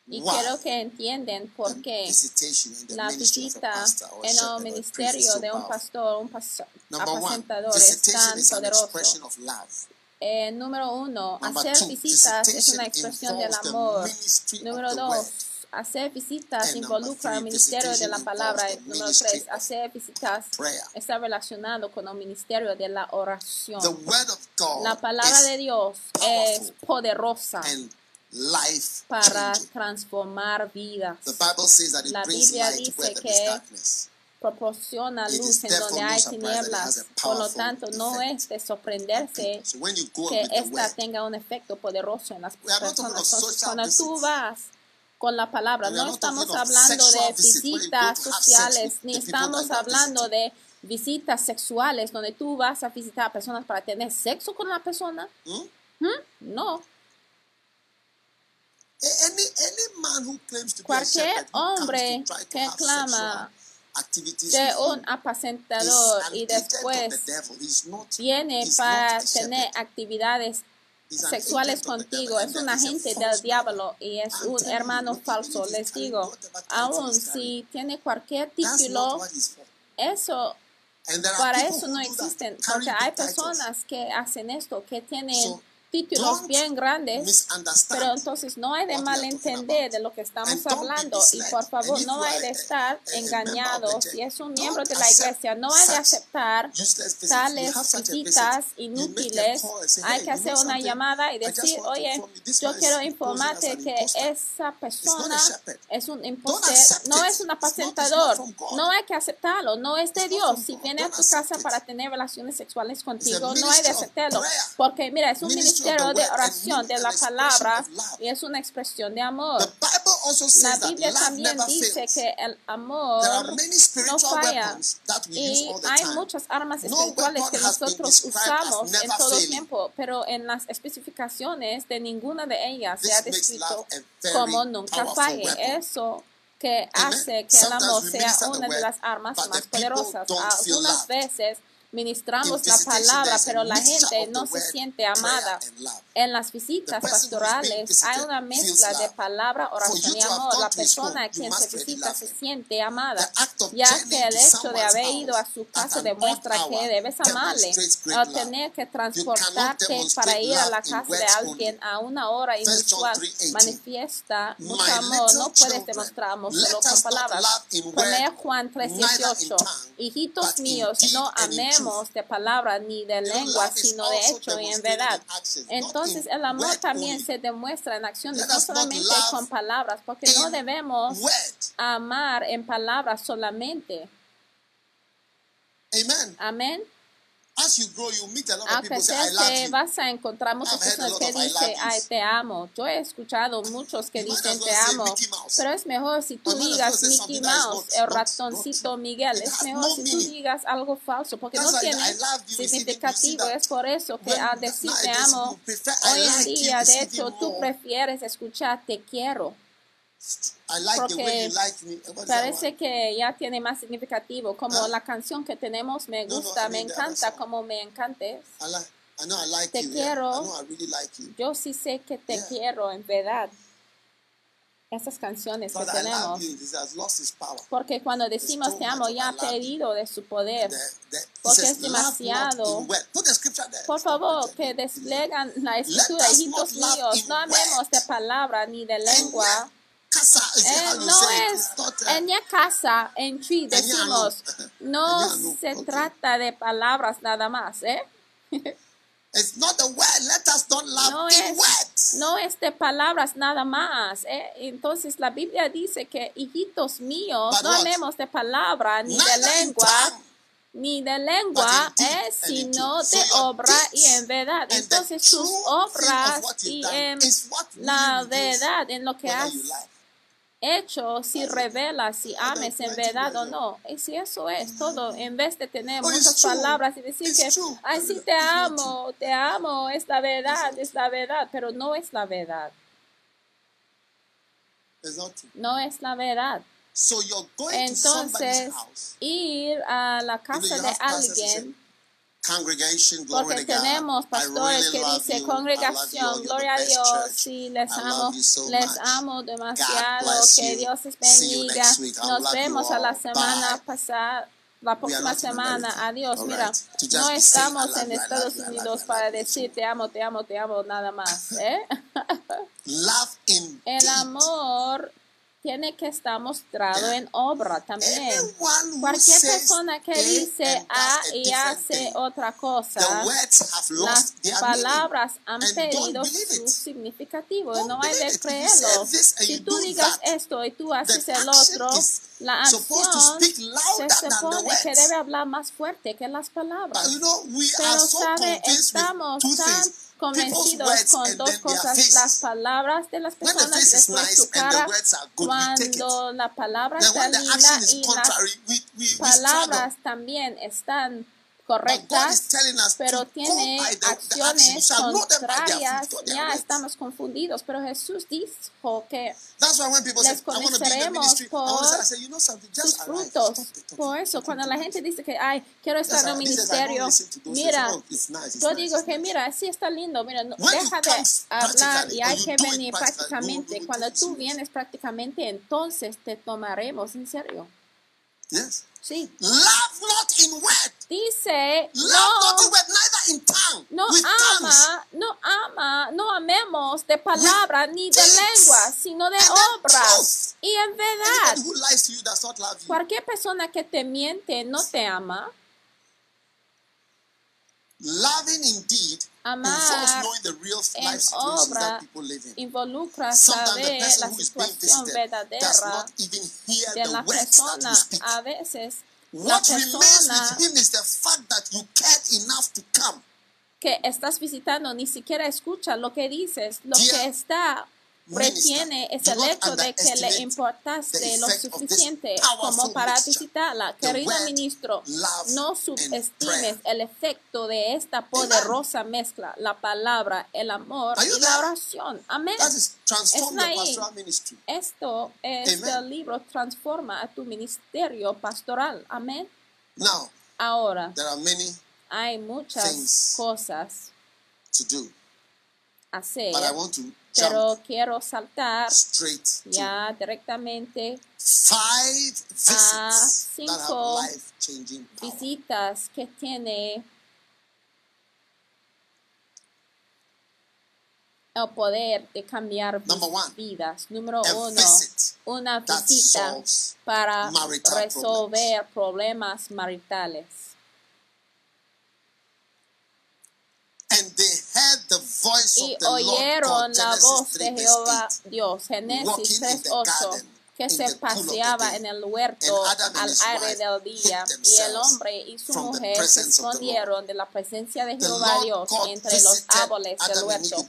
Y quiero que entiendan por qué la visita en el ministerio de un pastor, un apacentador es tan poderoso. Eh, número uno, hacer visitas es una expresión del amor. Número dos, hacer visitas involucra el ministerio de la palabra. Número tres, hacer visitas está relacionado con el ministerio de la oración. La palabra de Dios es poderosa para transformar vidas. La Biblia dice que proporciona luz en donde hay tinieblas. Por lo tanto, no es de sorprenderse que esta tenga un efecto poderoso en las personas. cuando tú vas con la palabra. No estamos hablando de visitas sociales, ni estamos hablando de visitas sexuales donde tú vas a visitar a personas para tener sexo con la persona. ¿Mm? No. Cualquier hombre que clama de un apacentador y después viene para tener actividades sexuales contigo, es un agente del diablo y es un hermano falso. Les digo, aún si tiene cualquier título, eso, para eso no existen, porque hay personas que hacen esto, que tienen títulos bien grandes, pero entonces no hay de malentender de lo que estamos hablando y por favor no hay de estar engañados si es un miembro de la iglesia, no hay de aceptar tales visitas inútiles, hay que hacer una llamada y decir, oye, yo quiero informarte que esa persona es un impostor, no es un apacentador, no hay que aceptarlo, no es de Dios, si viene a tu casa para tener relaciones sexuales contigo, no hay de aceptarlo, porque mira, es un ministerio de oración de la palabra y es una expresión de amor. La Biblia también dice que el amor no falla y hay muchas armas espirituales que nosotros usamos en todo tiempo, pero en las especificaciones de ninguna de ellas se ha descrito como nunca falle. Eso que hace que el amor sea una de las armas más poderosas. Algunas veces ministramos la palabra, pero la gente no se siente amada. En las visitas pastorales hay una mezcla de palabra, oración y amor. La persona a quien se visita se siente amada, ya que el hecho de haber ido a su casa demuestra que debes amarle. Al tener que transportarte para ir a la casa de alguien a una hora inusual manifiesta mucho amor. No puedes demostrar amor solo con palabras. Poner Juan 3:18. Hijitos míos, no amemos de palabra ni de lengua, sino de hecho y en verdad. Entonces el amor también se demuestra en acciones, no solamente con palabras, porque no debemos amar en palabras solamente. Amén. Aunque te vas a encontrar muchas personas que dicen, ay, te amo. Yo he escuchado muchos que dicen, te amo. Pero es mejor si tú digas Mickey Mouse, el ratoncito Miguel. Es mejor si tú digas algo falso, porque no tiene significativo. Es por eso que al decir te amo, hoy en día, de hecho, tú prefieres escuchar te quiero. Porque parece que ya tiene más significativo, como la canción que tenemos me gusta, me encanta, como me encantes. Te quiero. Yo sí sé que te quiero, en verdad. Esas canciones que tenemos. Porque cuando decimos te amo, ya ha perdido de su poder. Porque es demasiado. Por favor, que desplegan la escritura, hijitos míos. No amemos de palabra ni de lengua eh, no es en la casa, en Chi, decimos, no se trata de palabras nada más, ¿eh? no, es, no es de palabras nada más. ¿eh? Entonces la Biblia dice que, hijitos míos, no hablemos de palabra ni de lengua, ni de lengua, ¿eh? sino de obra y en verdad. Entonces sus obras y en la verdad, en lo que hace hecho si revela si ames en verdad o no. Y si eso es todo, en vez de tener muchas palabras y decir que, ay, sí te amo, te amo, es la verdad, es la verdad, pero no es la verdad. No es la verdad. Entonces, ir a la casa de alguien porque tenemos pastores que dicen congregación, gloria a Dios, sí, les amo, les amo demasiado, que Dios les bendiga. Nos vemos a la semana pasada la próxima semana. Adiós. Mira, no estamos en Estados Unidos para decir te amo, te amo, te amo, nada más. ¿eh? El amor tiene que estar mostrado en obra también. Cualquier persona que dice A y hace otra cosa, las palabras han perdido su significativo. No hay de creerlo. Si tú digas esto y tú haces el otro, la acción se supone que debe hablar más fuerte que las palabras. Pero, ¿sabe? Estamos tan convencidos con dos cosas, las palabras de las personas después su cara, cuando la palabra está linda y las palabras también están correctas, pero tiene acciones contrarias, ya estamos confundidos. Pero Jesús dijo que les conoceremos por sus frutos. Por eso, cuando la gente dice que, ay, quiero estar en un ministerio, mira, yo digo que, mira, sí está lindo, mira, deja de hablar y hay que venir prácticamente. Cuando tú vienes prácticamente, entonces te tomaremos en serio. Sí. Love not in word. Dice, Love no, not in word, neither in tongue. No ama, no ama, no amemos de palabra ni de lengua, sino de obras. Y en verdad, who lies to you does not love you. cualquier persona que te miente no te ama. Loving indeed Amar en obra involucra saber la situación verdadera de la persona. A veces la persona que estás visitando ni siquiera escucha lo que dices, lo que está retiene es el hecho de que le importaste lo suficiente como para visitarla. Querido ministro, no subestimes el efecto de esta poderosa mezcla, la palabra, el amor y la oración. Amén. Esto es el libro Transforma a tu ministerio pastoral. Amén. Ahora, hay muchas cosas hacer, pero quiero saltar ya directamente a cinco visitas que tiene el poder de cambiar vidas. Número uno, una visita para resolver problemas maritales. Y oyeron la voz de Jehová Dios, Génesis 3.8 que se paseaba en el huerto al aire del día, y el hombre y su mujer se escondieron de la presencia de Jehová Dios entre los árboles del huerto.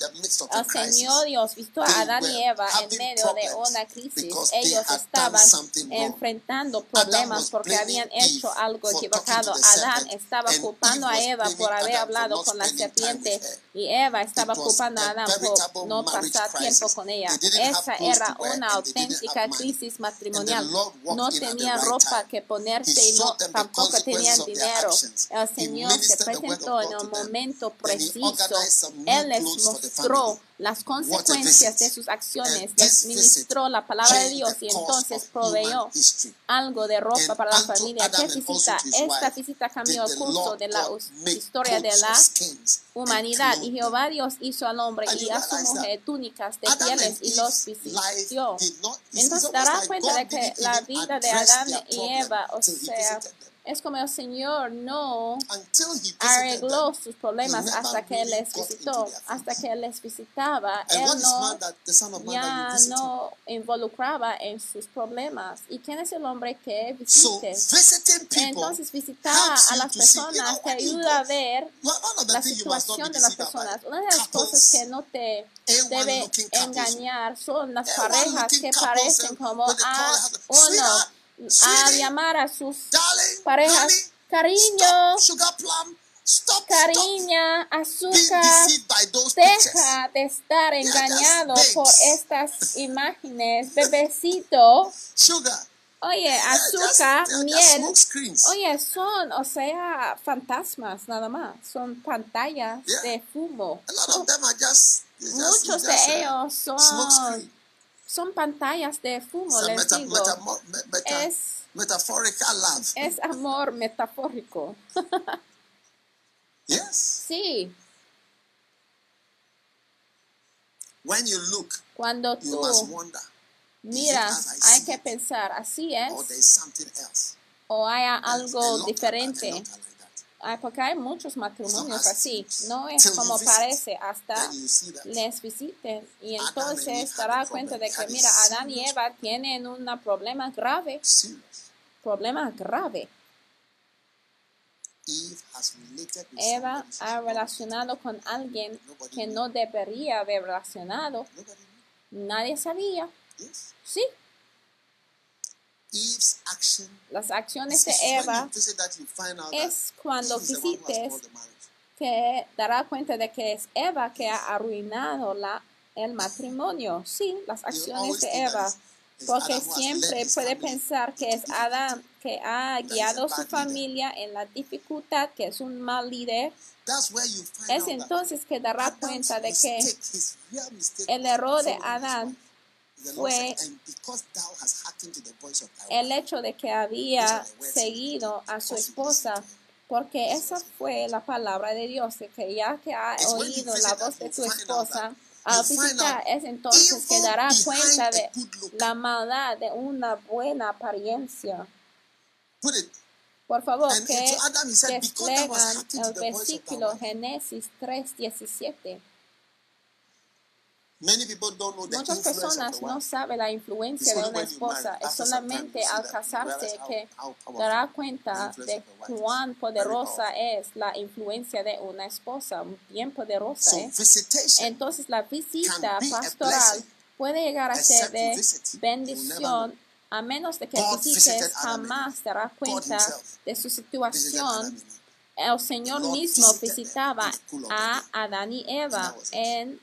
El Señor Dios visto a Adán y Eva en medio de una crisis. Ellos estaban enfrentando problemas porque habían hecho algo equivocado. Adán estaba culpando a Eva por haber hablado con la serpiente y Eva estaba culpando a Adán por no pasar tiempo con ella. Esa era una auténtica crisis matrimonial. No tenía ropa que ponerse y no, tampoco tenían dinero. El Señor se presentó en el momento preciso. Él les mostró las consecuencias de sus acciones, les ministró la palabra de Dios y entonces proveyó algo de ropa para la familia. ¿Qué visita? Esta visita cambió el curso de la historia de la humanidad y Jehová Dios hizo al hombre y a su mujer túnicas de pieles y los vistió. Entonces dará cuenta de que la vida de Adán y Eva, o sea, es como el Señor no arregló sus problemas hasta que Él les visitó, hasta que Él les visitaba. Él no, ya no involucraba en sus problemas. ¿Y quién es el hombre que visite? Entonces visitar a las personas te ayuda a ver la situación de las personas. Una de las cosas que no te debe engañar son las parejas que parecen como a uno a llamar a sus parejas, cariño, cariña, azúcar, deja de estar engañado por estas imágenes, bebecito. Oye, azúcar, miel, oye, son, o sea, fantasmas nada más, son pantallas de fumo. Muchos de uh, ellos son son pantallas de fumo, les digo. es, es amor metafórico. yes. Sí. When you look, Cuando tú miras, hay que pensar, así es. O hay algo diferente. Porque hay muchos matrimonios así. No es como parece hasta les visiten. Y entonces dará cuenta de que, mira, Adán y Eva tienen un problema grave. Problema grave. Eva ha relacionado con alguien que no debería haber relacionado. Nadie sabía. Sí. Las acciones de Eva es cuando visites que dará cuenta de que es Eva que ha arruinado la, el matrimonio. Sí, las acciones de Eva. Porque siempre puede pensar que es Adán que ha guiado su familia en la dificultad, que es un mal líder. Es entonces que dará cuenta de que el error de Adán fue el hecho de que había seguido a su esposa, porque esa fue la palabra de Dios, que ya que ha oído la voz de tu esposa, al visitar es entonces que dará cuenta de la maldad de una buena apariencia. Por favor, que desplegan el versículo Génesis 3.17. Muchas personas no saben la influencia de una esposa. Es solamente al casarse que dará cuenta de cuán poderosa es la influencia de una esposa, bien poderosa. ¿eh? Entonces la visita pastoral puede llegar a ser de bendición a menos de que visites jamás dará cuenta de su situación. El Señor mismo visitaba a Adán y Eva en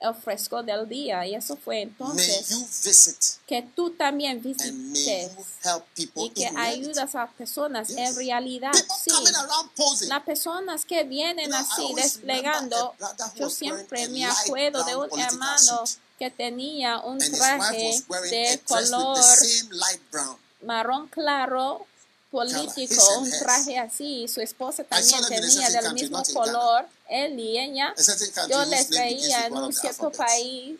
el fresco del día. Y eso fue entonces que tú también visites y que ayudas a personas en realidad. Sí, las personas que vienen así desplegando, yo siempre me acuerdo de un hermano que tenía un traje de color marrón claro político, un traje así, su esposa también tenía del mismo color, él y ella. Yo les veía en un cierto país,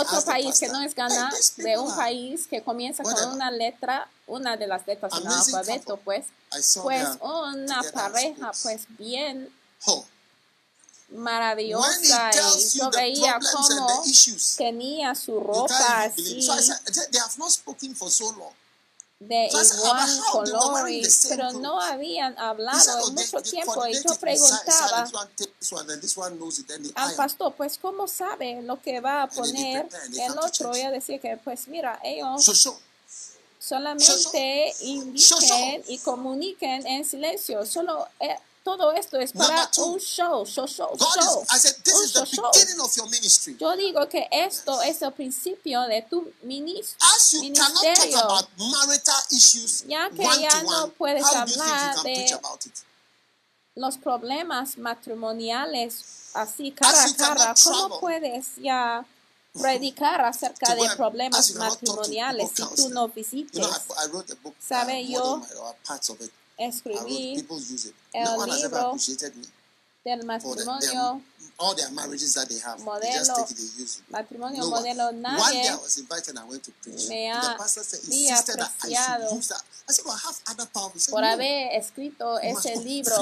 otro país que no es Ghana, de un país que comienza con una letra, una de las letras del alfabeto, pues, pues una pareja, pues bien maravillosa y yo veía cómo tenía su ropa así de igual color, pero no habían hablado en mucho tiempo. y yo preguntaba al pastor, pues ¿cómo sabe lo que va a poner el otro? Y decía que pues mira, ellos solamente indiquen y comuniquen en silencio, solo eh, todo esto es para un show, show, show, show. Yo digo que esto es el principio de tu ministerio. Ya que ya no puedes hablar de los problemas matrimoniales así cara a cara, ¿cómo puedes ya predicar acerca de problemas matrimoniales si tú no visites? ¿Sabe? Uh, yo escribí el libro del matrimonio modelo, matrimonio modelo, nadie me ha apreciado por haber escrito ese libro.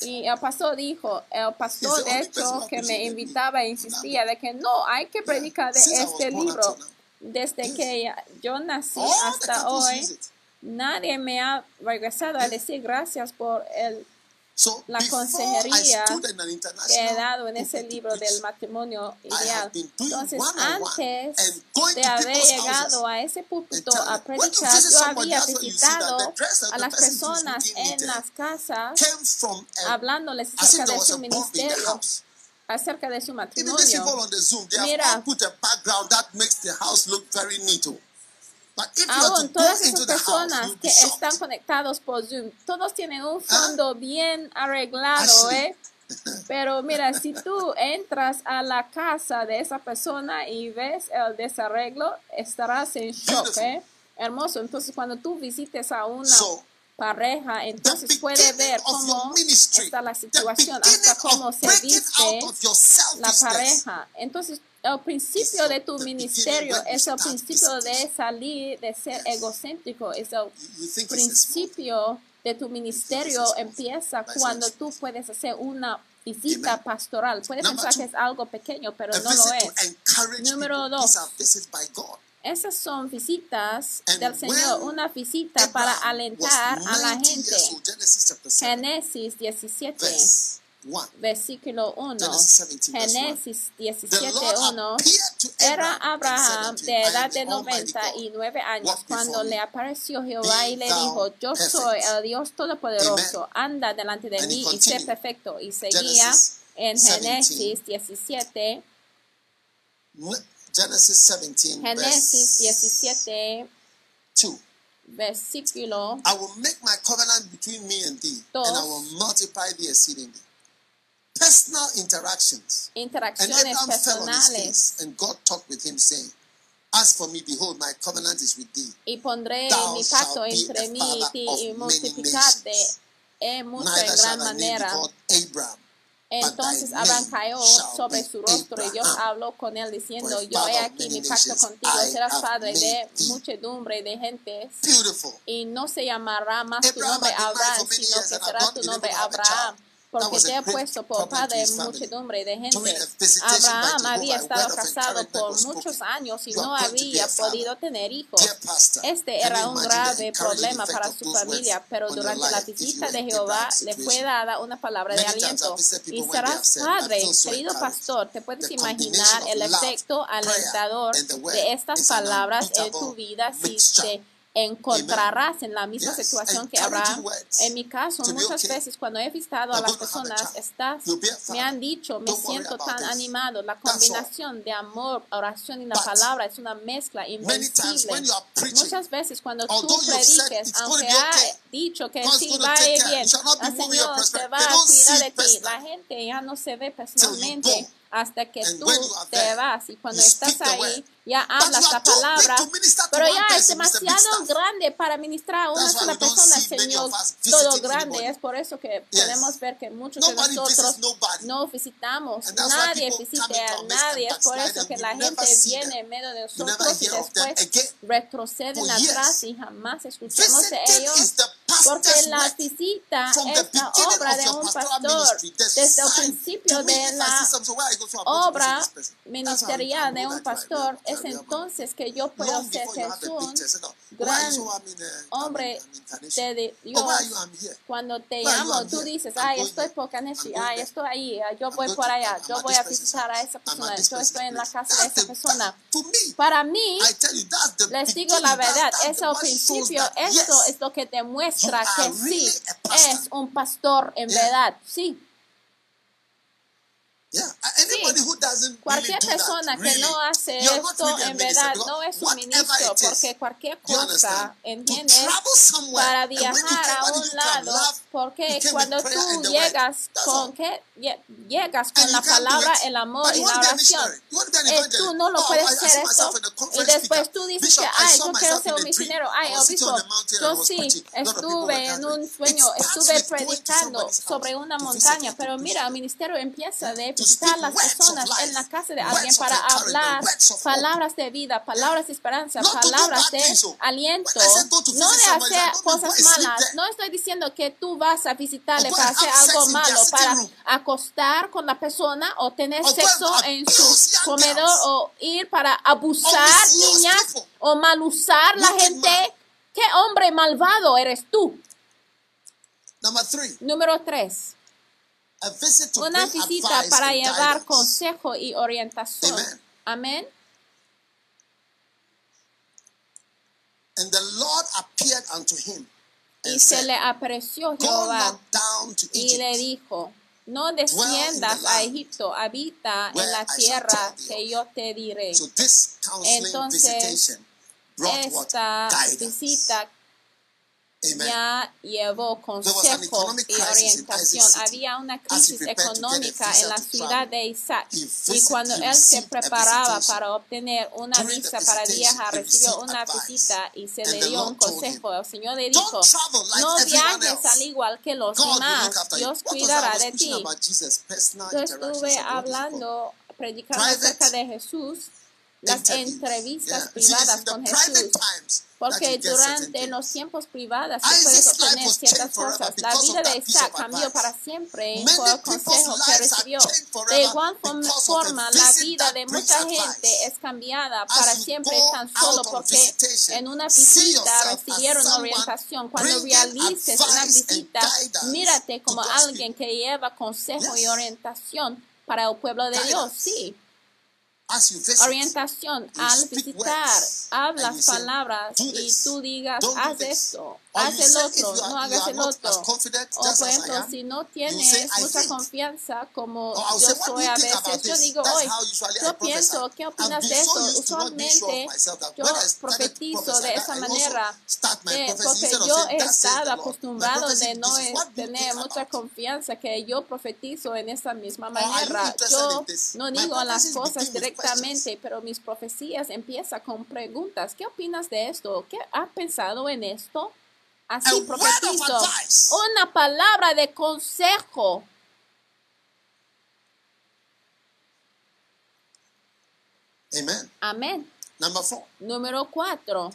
Y el pastor dijo, el pastor de hecho que me invitaba e insistía de que no, hay que predicar de este libro. Desde que yo nací hasta hoy, Nadie me ha regresado a decir gracias por el, la consejería que he dado en ese libro del matrimonio ideal. Entonces, antes de haber llegado a ese púlpito a predicar, yo había visitado a las personas en las casas hablándoles acerca de su ministerio acerca de su matrimonio. Mira, Aún todas esas personas que están conectados por Zoom, todos tienen un fondo bien arreglado, ¿eh? Pero mira, si tú entras a la casa de esa persona y ves el desarreglo, estarás en shock, ¿eh? Hermoso. Entonces, cuando tú visites a una pareja, entonces puede ver cómo está la situación, hasta cómo se viste la pareja. Entonces, el principio de tu ministerio es el principio de salir de ser egocéntrico, es el principio de tu ministerio empieza cuando tú puedes hacer una visita pastoral. Puedes pensar que es algo pequeño, pero no lo es. Número dos. Esas son visitas del Señor, una visita para alentar a la gente. Génesis 17 versículo 1, Génesis 17, 1, era Abraham de edad de 99 años. cuando le apareció Jehová y le dijo, yo soy el Dios Todopoderoso, anda delante de mí y sé perfecto. Y seguía en Génesis 17. Genesis 17, Génesis 17, versículo 2. I will make my covenant between me and thee, and I will multiply thee exceedingly personal interactions. Interacciones and Abraham fell on his face, and God talked with him, saying, As for me, behold, my covenant is with thee. Y pondré Thou mi pacto entre mí y ti y multiplicarte en mucha gran manera. Entonces Abraham cayó sobre su rostro y Dios habló con él diciendo, yo he aquí mi pacto contigo, serás padre de muchedumbre de gentes y no se llamará más tu nombre Abraham, sino que será tu nombre Abraham porque te he puesto por padre muchedumbre de gente. Abraham había estado casado por muchos años y no había podido tener hijos. Este era un grave problema para su familia, pero durante la visita de Jehová le fue dada una palabra de aliento. Y serás padre, querido pastor, te puedes imaginar el efecto alentador de estas palabras en tu vida si te encontrarás en la misma situación que Abraham. En mi caso, muchas veces cuando he visitado a las personas, estás, me han dicho, me siento tan animado. La combinación de amor, oración y la palabra es una mezcla invencible. Muchas veces cuando tú prediques, aunque ha dicho que sí va a ir bien, el Señor se va a cuidar de ti, la gente ya no se ve personalmente hasta que tú te vas. Y cuando estás ahí ya hablas la palabra, pero ya es demasiado grande para ministrar a una sola persona, Señor, todo grande. Es por eso que podemos ver que muchos de nosotros no visitamos, nadie visita a nadie. Es por eso que la gente viene en medio de nosotros y después retroceden atrás y jamás escuchamos de ellos. Porque la visita es la obra de un pastor desde el principio de la obra ministerial de un pastor. Es entonces que yo puedo ser Jesús, gran hombre de Dios. Cuando te llamo, tú dices, ay, estoy por Kaneshi, ay, estoy ahí, yo voy por allá, yo voy a visitar a esa persona, yo estoy en la casa de esa persona. Para mí, les digo la verdad, es el principio, esto es lo que demuestra que sí, es un pastor en verdad, sí. Cualquier persona que no hace esto en verdad no es un ministro, porque cualquier cosa, ¿entiendes? Para viajar a un lado, porque cuando tú llegas con que llegas con la palabra, el amor y la oración, eh, tú no lo puedes hacer esto. y después tú dices que, ay, yo quiero ser un misionero, ay, obispo, yo sí estuve en un sueño, estuve predicando sobre una montaña, pero mira, el ministerio empieza de visitar las personas en la casa de alguien para hablar palabras de vida, palabras de esperanza, palabras de aliento, no de hacer cosas malas. No estoy diciendo que tú vas a visitarle para hacer algo malo, para acostar con la persona o tener sexo en su comedor o ir para abusar niñas o mal usar la gente. ¿Qué hombre malvado eres tú? Número tres una visita para llevar consejo y orientación. Amén. y se le apreció Jehová y le dijo, no desciendas a Egipto, habita en la tierra que yo te diré. Entonces, esta visita ya llevó consejo y orientación. Había una crisis económica en la ciudad de Isaac. y cuando él se preparaba para obtener una visa para viajar, recibió una visita y se le dio un consejo. El Señor le dijo, no viajes al igual que los demás, Dios cuidará de ti. Yo estuve hablando, predicando acerca de Jesús las entrevistas privadas con Jesús. Porque durante los tiempos privados se puede obtener ciertas cosas. La vida de Isaac cambió para siempre por el consejo que recibió. De igual forma, la vida de mucha gente es cambiada para siempre tan solo porque en una visita recibieron orientación. Cuando realices una visita, mírate como alguien que lleva consejo y orientación para el pueblo de Dios. Sí orientación al visitar, hablas palabras y tú digas, haz esto, haz el otro, no hagas el otro. O por ejemplo, si no tienes mucha confianza como yo soy a veces, yo digo, hoy, yo pienso, ¿qué opinas de esto? Usualmente yo profetizo de esa manera, porque yo he estado acostumbrado de no tener mucha confianza que yo profetizo en esa misma manera. Yo no digo las cosas directamente pero mis profecías empiezan con preguntas. ¿Qué opinas de esto? ¿Qué has pensado en esto? Así profetizo. Una palabra de consejo. Amén. Número cuatro.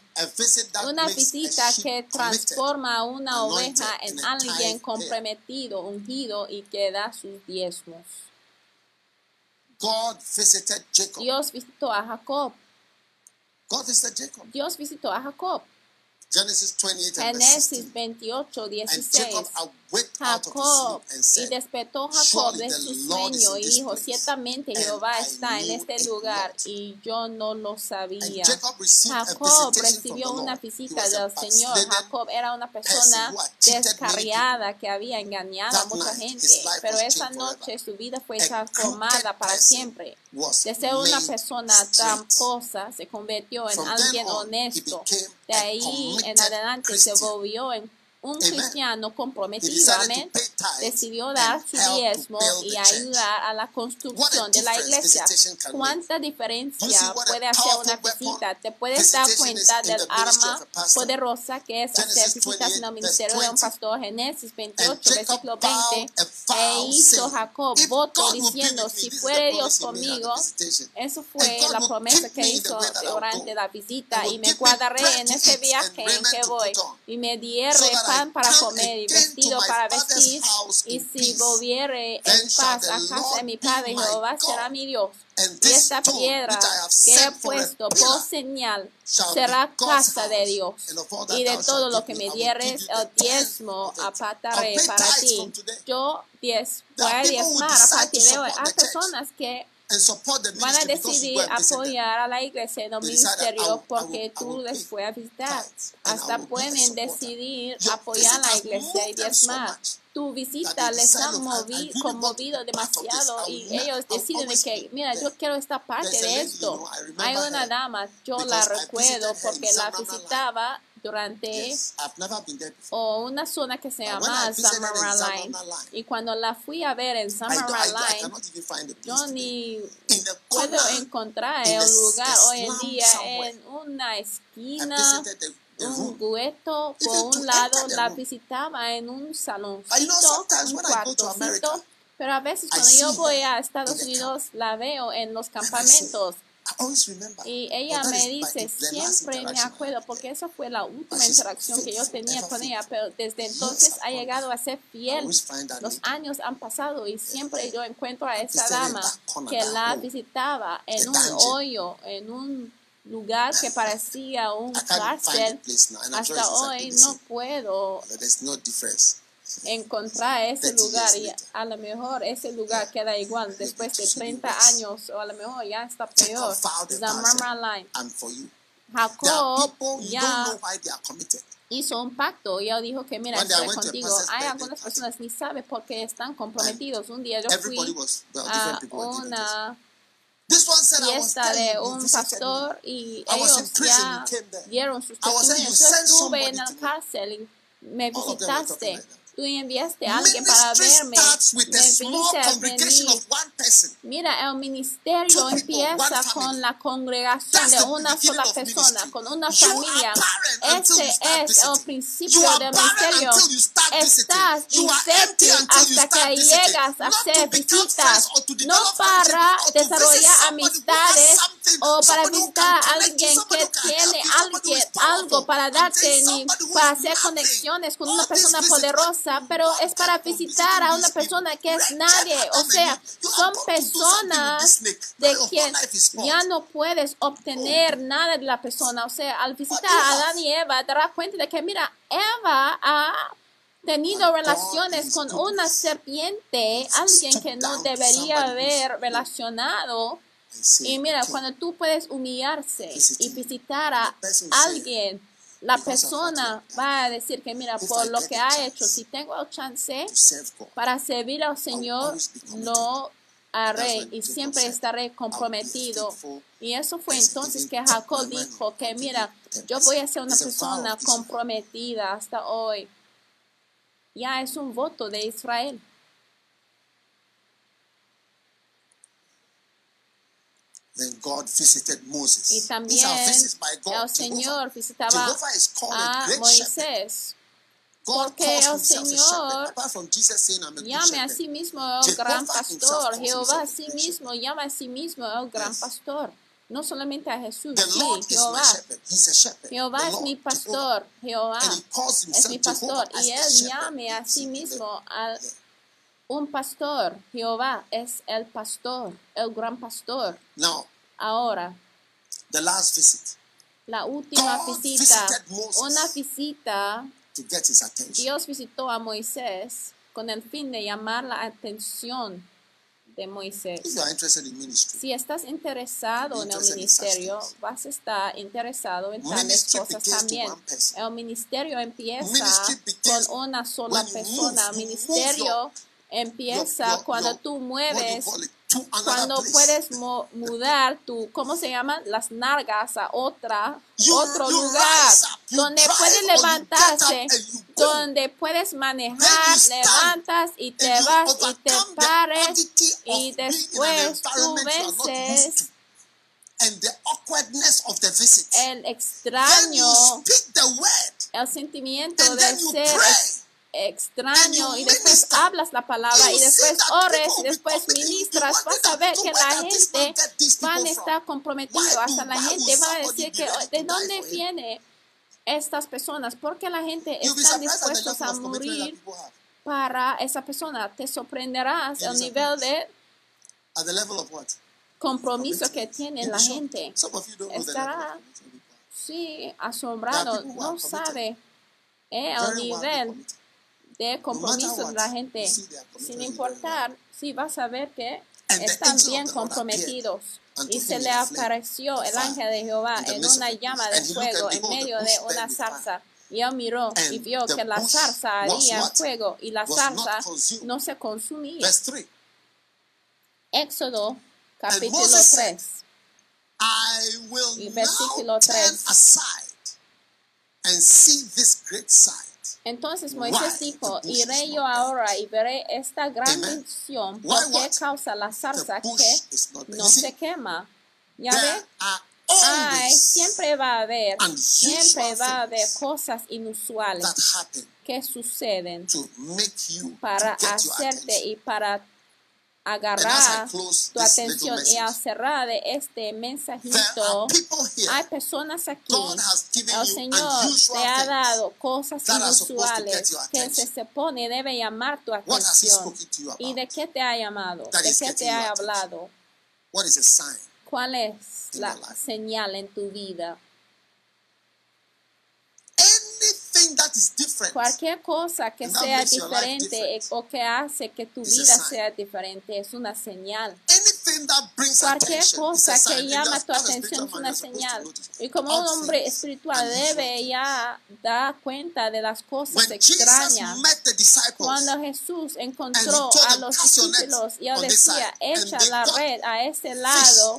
Una visita que transforma a una oveja en alguien comprometido, ungido y que da sus diezmos. Dios visitó a Jacob. Dios visitó a Jacob. Génesis 28, 16. Jacob y despertó Jacob de su sueño y dijo, ciertamente Jehová está en este lugar y yo no lo sabía. Jacob recibió una visita del Señor. Jacob era una persona descarriada que había engañado a mucha gente, pero esa noche su vida fue transformada para siempre. De ser una persona tramposa se convirtió en alguien honesto. De ahí en adelante se volvió en un cristiano comprometido, amén, decidió dar su diezmo y ayudar a la construcción de la iglesia. ¿Cuánta diferencia puede hacer una visita? Te puedes dar cuenta del arma poderosa que es hacer visitas en el ministerio de un pastor. Génesis 28, versículo 20. E hizo Jacob voto diciendo, si fuere Dios conmigo, eso fue la promesa que hizo durante la visita y me guardaré en ese viaje en que voy y me dierre para comer y vestido para vestir, y si volviere en paz a casa de mi Padre, Jehová será mi Dios. Y esta piedra que he puesto por señal será casa de Dios. Y de todo lo que me dieres, el diezmo apartaré para ti. Yo diez, voy a diezmar a partir de hoy. Hay personas que van a decidir apoyar a la iglesia en el ministerio porque tú les fue a visitar. Hasta pueden decidir apoyar a la iglesia y diezmar. Tu visita les ha movido, conmovido demasiado y ellos deciden que, mira, yo quiero esta parte de esto. Hay una dama, yo la recuerdo porque la visitaba durante o una zona que se llama Summer Line. Y cuando la fui a ver en Summer Line, yo ni puedo encontrar el lugar hoy en día en una esquina un gueto por un lado la visitaba en un cuartocito, pero a veces cuando yo voy a Estados Unidos la veo en los campamentos y ella me dice, siempre me acuerdo, porque esa fue la última interacción que yo tenía con ella, pero desde entonces ha llegado a ser fiel. Los años han pasado y siempre yo encuentro a esa dama que la visitaba en un hoyo, en un lugar que parecía un cárcel. Hasta hoy no puedo encontrar ese lugar y a lo mejor ese lugar queda igual después de 30 años o a lo mejor ya está peor. Line. Jacob ya hizo un pacto y él dijo que mira, estoy contigo. Hay algunas personas ni saben por qué están comprometidos. Un día yo fui a una fiesta de un pastor y ellos ya dieron sus testimonios. Yo estuve en la cárcel y me visitaste tú enviaste a alguien para verme. Mira, el ministerio empieza con la congregación de una sola persona, con una familia. Este es el principio del ministerio. Estás infértil hasta que llegas a hacer visitas, no para desarrollar amistades o para visitar a alguien que tiene alguien, algo para darte ni para hacer conexiones con una persona poderosa pero es para visitar a una persona que es nadie. O sea, son personas de quien ya no puedes obtener nada de la persona. O sea, al visitar a Adán y Eva, das cuenta de que, mira, Eva ha tenido relaciones con una serpiente, alguien que no debería haber relacionado. Y mira, cuando tú puedes humillarse y visitar a alguien la persona va a decir que, mira, por lo que ha hecho, si tengo el chance para servir al Señor, lo haré y siempre estaré comprometido. Y eso fue entonces que Jacob dijo que, mira, yo voy a ser una persona comprometida hasta hoy. Ya es un voto de Israel. Y también el Señor visitaba a Moisés. Porque el Señor llame a sí mismo el gran pastor. Jehová a sí mismo llama a sí mismo el gran pastor. No solamente a Jesús, sí, Jehová. Jehová es mi pastor. Jehová es mi pastor. Y él llame a sí mismo al un pastor. Jehová es el pastor, el gran pastor. Ahora, the last visit. La última visita, una visita, Dios visitó a Moisés con el fin de llamar la atención de Moisés. Si estás interesado en el ministerio, vas a estar interesado en tales cosas también. El ministerio empieza con una sola persona. El ministerio empieza cuando tú mueves cuando puedes mudar tu, ¿cómo se llama? Las nargas a otra, otro lugar, donde puedes levantarse, donde puedes manejar, levantas y te vas y te pares y después tú vences el extraño, el sentimiento de ser extraño y después hablas la palabra y después ores y después ministras, vas a ver que la gente van a estar comprometidos, hasta la gente va a decir que de dónde viene estas personas, porque la gente está dispuesta a morir para esa persona. Te sorprenderás el nivel de compromiso que tiene la gente. Estará, sí, asombrado, no sabe eh, el nivel de compromiso de la gente, sin importar si vas a ver que están bien comprometidos. Y se le apareció el ángel de Jehová en una llama de fuego en medio de una zarza. Y él miró y vio que la zarza ardía fuego y la zarza no se consumía. Éxodo capítulo 3 y versículo 3. Entonces Moisés dijo, iré yo ahora y veré esta gran visión, por qué causa la zarza que no se quema. Ya ve, Ay, siempre va a haber, siempre va a haber cosas inusuales que suceden para hacerte y para agarrar tu atención y al cerrar de este mensajito, hay personas aquí. El Señor te ha dado cosas inusuales que se supone debe llamar tu atención. ¿Y de qué te ha llamado? ¿De qué te ha hablado? ¿Cuál es la señal en tu vida? Cualquier cosa que sea diferente o que hace que tu vida sea diferente es una señal. Cualquier cosa que llama tu atención es una señal. Y como un hombre espiritual debe ya dar cuenta de las cosas extrañas. Cuando Jesús encontró a los discípulos y él decía, echa la red a ese lado.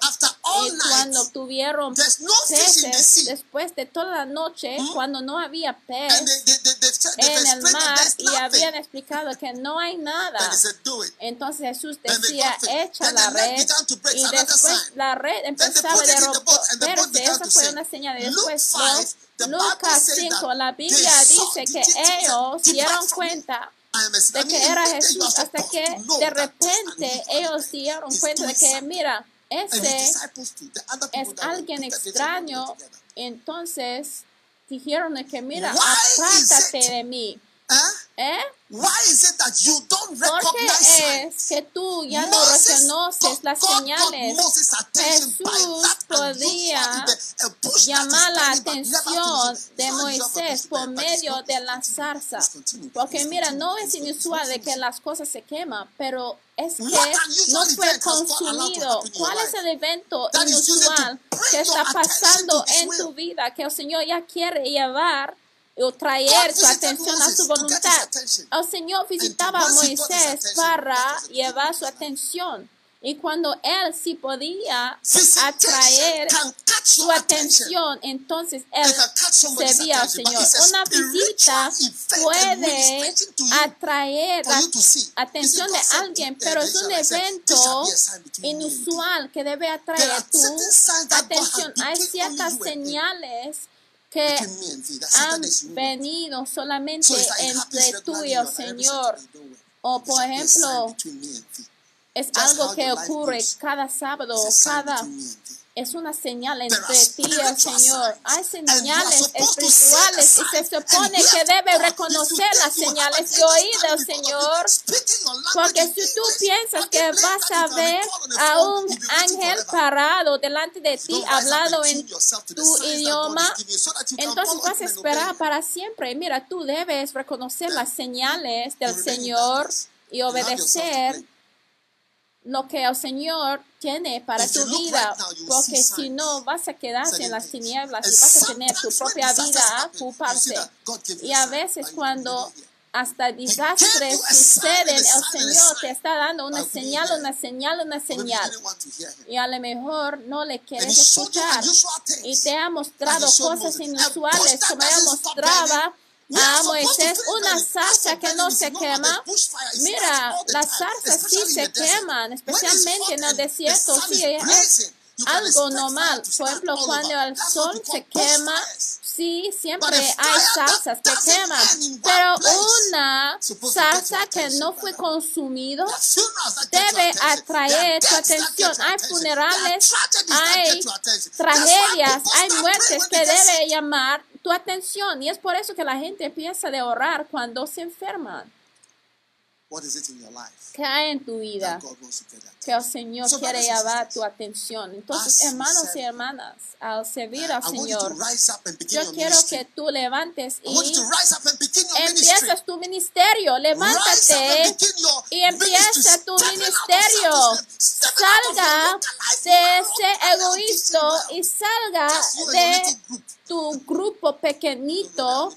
Y cuando tuvieron peces, después de toda la noche, hmm? cuando no había pez en el mar y habían explicado que no hay nada. Entonces Jesús decía, echa la red y después la red empezaba a romperse. Esa fue una señal. Después Lucas 5, la Biblia dice que ellos dieron cuenta de que era Jesús hasta que de repente ellos dieron cuenta de que, mira, ese es alguien extraño. Entonces dijeron que, mira, apártate de mí. ¿Eh? ¿Por qué es que tú ya no reconoces las señales? Jesús podía llamar la atención de Moisés por medio de la zarza. Porque mira, no es inusual de que las cosas se queman, pero es que no fue consumido. ¿Cuál es el evento inusual que está pasando en tu vida que el Señor ya quiere llevar? O traer tu atención a su voluntad. El Señor visitaba a Moisés para llevar su atención. Y cuando él sí podía atraer su atención, entonces él servía al Señor. Una visita puede atraer la atención de alguien, pero es un evento inusual que debe atraer tu atención. Hay ciertas señales que han venido solamente entre tú y el Señor. O por ejemplo, es algo que ocurre cada sábado, cada es una señal entre ti y el Señor. Hay señales espirituales y se supone que debe reconocer las señales y oír del Señor. Porque si tú piensas que vas a ver a un ángel parado delante de ti hablando en tu idioma, entonces vas a esperar para siempre. Mira, tú debes reconocer las señales del Señor y obedecer lo que el Señor tiene para tu vida, porque si no vas a quedarte en las tinieblas y vas a tener tu propia vida a ocuparte. Y a veces cuando hasta desastres suceden, el Señor te está dando una señal, una señal, una señal. Y a lo mejor no le quieres escuchar. Y te ha mostrado cosas inusuales, como ella mostraba a Moisés una zarza que no se quema. Mira, las zarzas sí se queman, especialmente en el desierto. Sí, es algo normal. Por ejemplo, cuando el sol se quema, sí, siempre hay zarzas que queman. Pero una zarza que no fue consumido debe atraer tu atención. Hay funerales, hay tragedias, hay muertes que debe llamar tu atención. Y es por eso que la gente empieza a orar cuando se enferman. ¿Qué hay en tu vida que el Señor quiere llevar tu atención? Entonces, hermanos y hermanas, al servir al Señor, yo quiero que tú levantes y empieces tu ministerio. Levántate y empieza tu ministerio. Salga de ese egoísta y salga de tu grupo pequeñito.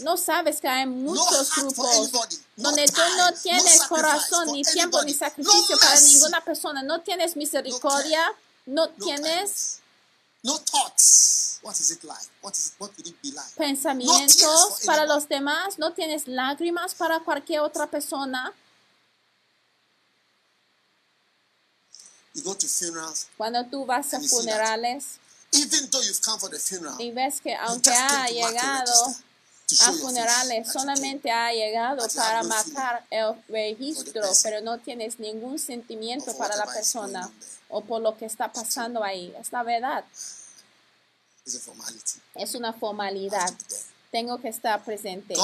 No sabes que hay muchos grupos donde tú no tienes corazón, ni tiempo, ni sacrificio para ninguna persona, no tienes misericordia, no tienes pensamientos para los demás, no tienes lágrimas para cualquier otra persona. Cuando tú vas a funerales y ves que aunque ha llegado a funerales solamente ha llegado para marcar el registro, pero no tienes ningún sentimiento para la persona o por lo que está pasando ahí. Es la verdad. Es una formalidad. Tengo que estar presente.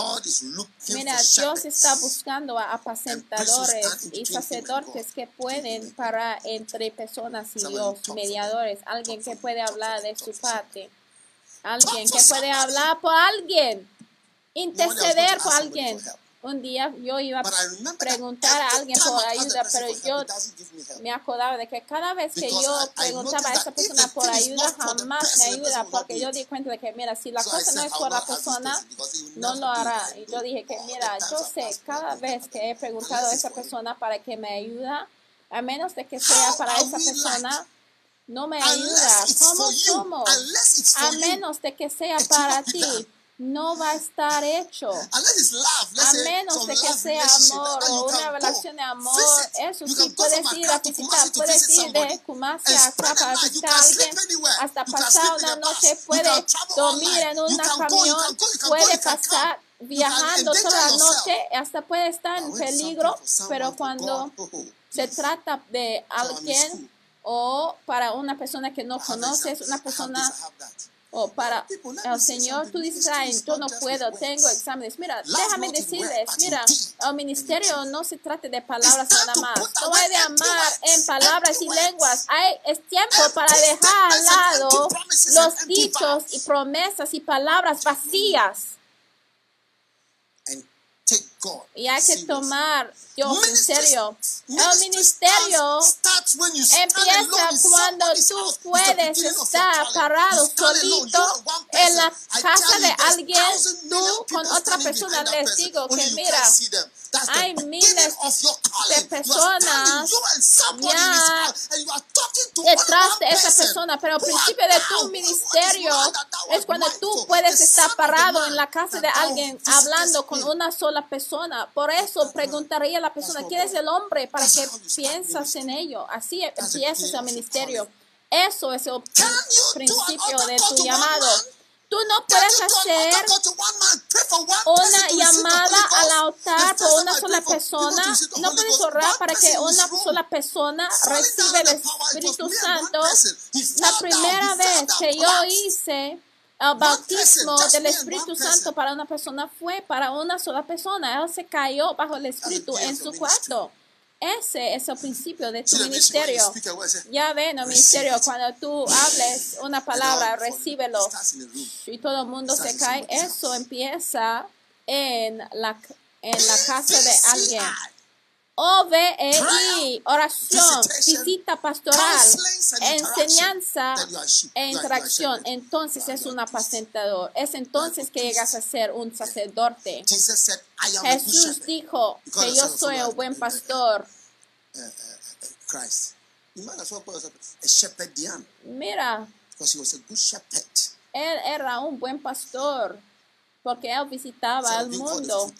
Mira, Dios está buscando a apacentadores y sacerdotes que pueden para entre personas y Dios, mediadores, alguien que puede hablar de su parte, alguien que puede hablar por alguien interceder por alguien. Un día yo iba a preguntar a alguien por ayuda, pero yo me acordaba de que cada vez que yo preguntaba a esa persona por ayuda, jamás me ayuda, porque yo di cuenta de que, mira, si la cosa no es por la persona, no lo hará. Y yo dije que, mira, yo sé, cada vez que he preguntado a esa persona para que me ayuda, a menos de que sea para esa persona, no me ayuda. ¿Cómo somos? A menos de que sea para ti no va a estar hecho. A menos de que sea amor o una relación de amor, eso sí, puedes ir a visitar, puedes ir de Kumasi a acá para visitar. a alguien, hasta pasar una noche, puede dormir en un camión, puede pasar viajando toda la noche, hasta puede estar en peligro, pero cuando se trata de alguien o para una persona que no conoces, una persona o para el Señor, tú dices, ay, yo no puedo, tengo exámenes. Mira, déjame decirles, mira, el ministerio no se trata de palabras nada más. No hay de amar en palabras y lenguas. Hay, es tiempo para dejar al lado los dichos y promesas y palabras vacías. Y hay que tomar Dios en serio. El ministerio empieza cuando tú puedes estar parado solito en la casa de alguien, tú con otra persona. Les digo que mira, hay miles de personas ya detrás de esa persona, pero al principio de tu ministerio es cuando tú puedes estar parado en la casa de alguien hablando con una sola persona. Por eso preguntaría a la persona, ¿quién es el hombre para que piensas en ello? Así empieza el ministerio. Eso es el principio de tu llamado. Tú no puedes hacer una llamada al altar por una sola persona, no puedes orar para que una sola persona reciba el Espíritu Santo. La primera vez que yo hice el bautismo del Espíritu Santo para una persona fue para una sola persona. Él se cayó bajo el Espíritu en su cuarto. Ese es el principio de tu ministerio. Ya ven, el ministerio, cuando tú hables una palabra, recíbelo y todo el mundo se cae. Eso empieza en la, en la casa de alguien. OVEI, oración, visita pastoral, enseñanza e interacción. Entonces es un apacentador. Es entonces que llegas a ser un sacerdote. Jesús dijo que yo soy el buen pastor. Mira, él era un buen pastor porque él visitaba el mundo.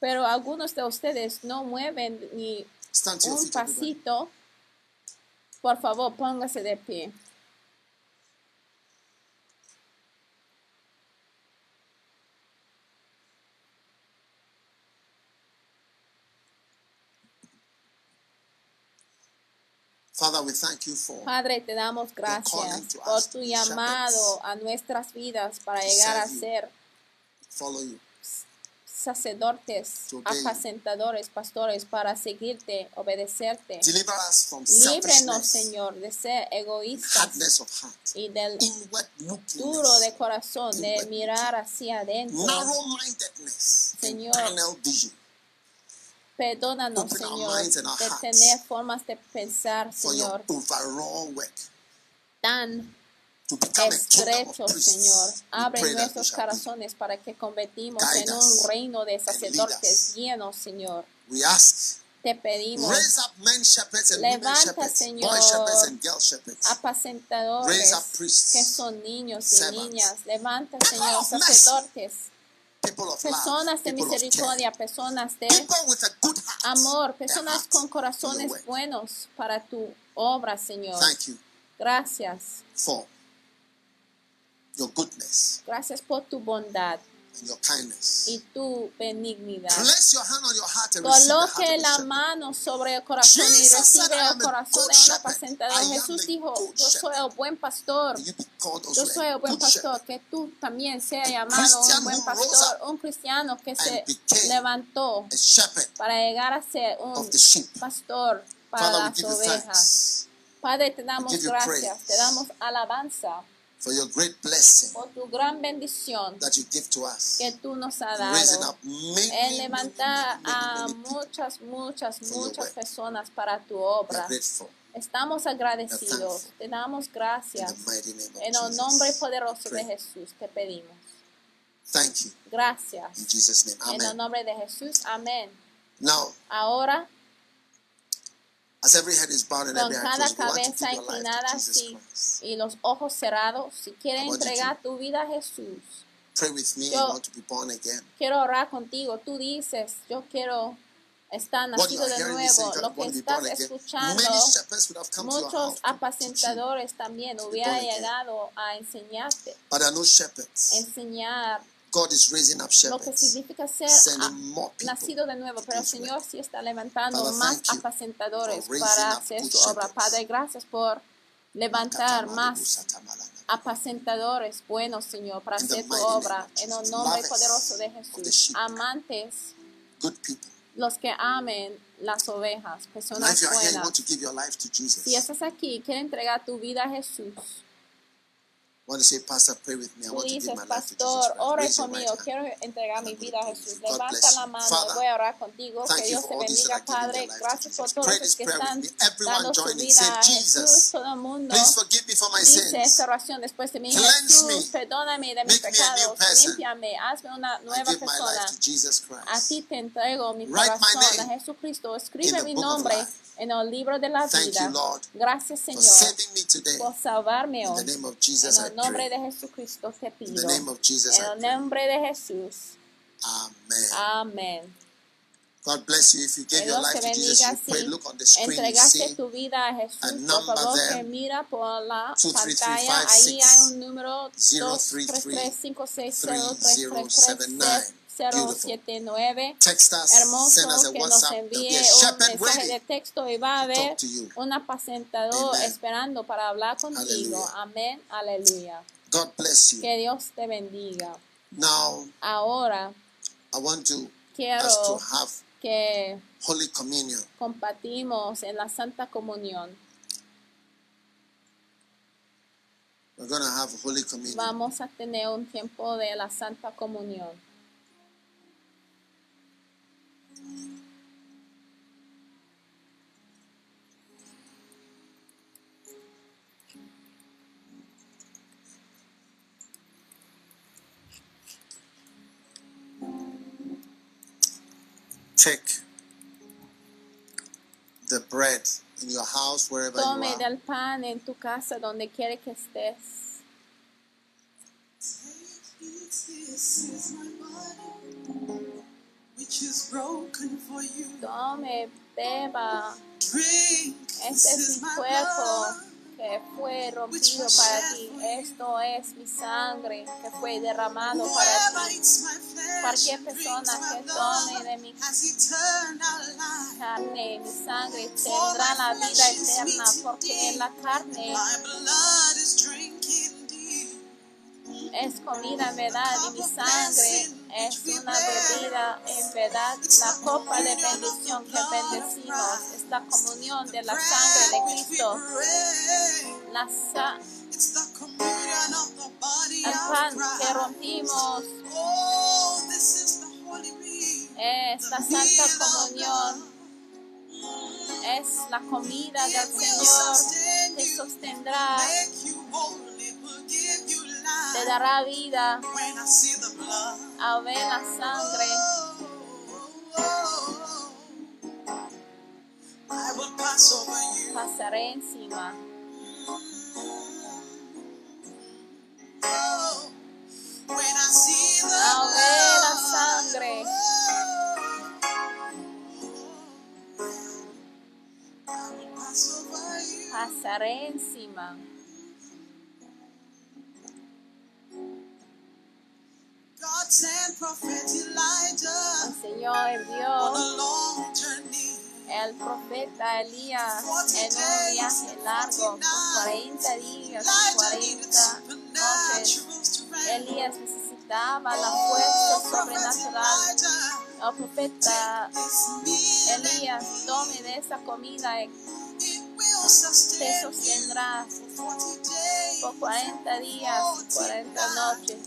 Pero algunos de ustedes no mueven ni un pasito. Por favor, póngase de pie. Padre, te damos gracias por tu llamado a nuestras vidas para llegar a ser sacerdotes, apacentadores, pastores, para seguirte, obedecerte. Líbrenos, Señor, de ser egoístas. Y del duro de corazón, de mirar hacia adentro. Señor, perdónanos, Señor, de tener formas de pensar, Señor, tan estrecho, Señor. Abre nuestros corazones para que convertimos en un reino de sacerdotes llenos, Señor. Te pedimos, levanta, Señor, apacentadores que son niños y niñas. Levanta, Señor, sacerdotes personas de misericordia, personas de amor, personas con corazones buenos para tu obra, Señor. Gracias. Gracias por tu bondad y tu benignidad. Coloque la mano sobre el corazón y recibe el corazón de un apacentador. Jesús dijo, yo soy el buen pastor. Yo soy el buen pastor. Que tú también seas llamado un buen pastor, un cristiano que se levantó para llegar a ser un pastor para las ovejas. Padre, te damos gracias, te damos alabanza for your great blessing por tu gran bendición that you give to us. que tú nos has dado. en levantar a muchas, muchas, muchas personas para tu obra. Estamos agradecidos. Te damos gracias. En el nombre poderoso de Jesús te pedimos. Gracias. En el nombre de Jesús. Amén. Ahora con cada cabeza inclinada así y los ojos cerrados, si quieres entregar tu vida a Jesús, yo quiero orar contigo. Tú dices, yo quiero estar nacido de nuevo. Lo que estás escuchando, muchos apacentadores también hubieran llegado a enseñarte, enseñar God is raising up shepherds, lo que significa ser nacido de nuevo, pero el Señor sí está levantando más apacentadores para hacer su obra. Padre, gracias por levantar más apacentadores buenos, Señor, para hacer tu obra en el nombre poderoso de Jesús. Amantes, los que amen las ovejas, personas buenas. Si estás aquí, quiere entregar tu vida a Jesús. Want to say, Pastor, pray with me. I want to give my life to Jesus conmigo. Quiero entregar mi vida a Jesús. Levanta la mano. Voy a orar contigo. Que Dios te bendiga, Padre. Gracias por todos los que están dando su vida a Jesús. Todo el mundo dice esta oración después de mí. Jesús, perdóname de mis pecados. Límpiame. Hazme una nueva persona. A ti te entrego mi corazón. A Jesucristo. Escribe mi nombre en el libro de la vida. Gracias, Señor, por salvarme hoy. En el nombre de Jesucristo te pido. En el nombre de Jesús. Amén. God bless you. If you gave your life to Jesus, you pray, look on the screen, Entregaste tu vida a Jesús. Por favor, mira por la pantalla. Ahí hay un número 233 560 3337 079. Hermoso que nos envíe un mensaje de texto y va a haber un apacentador esperando para hablar contigo. Amén. Aleluya. Que Dios te bendiga. Ahora quiero que compartimos en la Santa Comunión. Vamos a tener un tiempo de la Santa Comunión. Take the bread in your house, wherever Tome you are. del pan en tu casa, donde quiere que estés. Tome, beba. Este es mi cuerpo que fue rompido para ti. Esto es mi sangre que fue derramado para ti. Cualquier persona que tome de mi carne, mi sangre, tendrá la vida eterna, porque en la carne es comida en verdad y mi sangre es una bebida en verdad. La copa de bendición que bendecimos la comunión de la sangre de Cristo. La el pan que rompimos es la santa comunión. Es la comida del Señor. Te sostendrá te dará vida a ver la sangre. I will pass over you. Pasaré encima. Al ah, ver la sangre. Pasaré encima. El Señor envió. El profeta Elías en un viaje largo por 40 días y 40 noches. Elías necesitaba la fuerza sobrenatural. El profeta Elías tome de esa comida y te sostendrás por 40 días y 40 noches.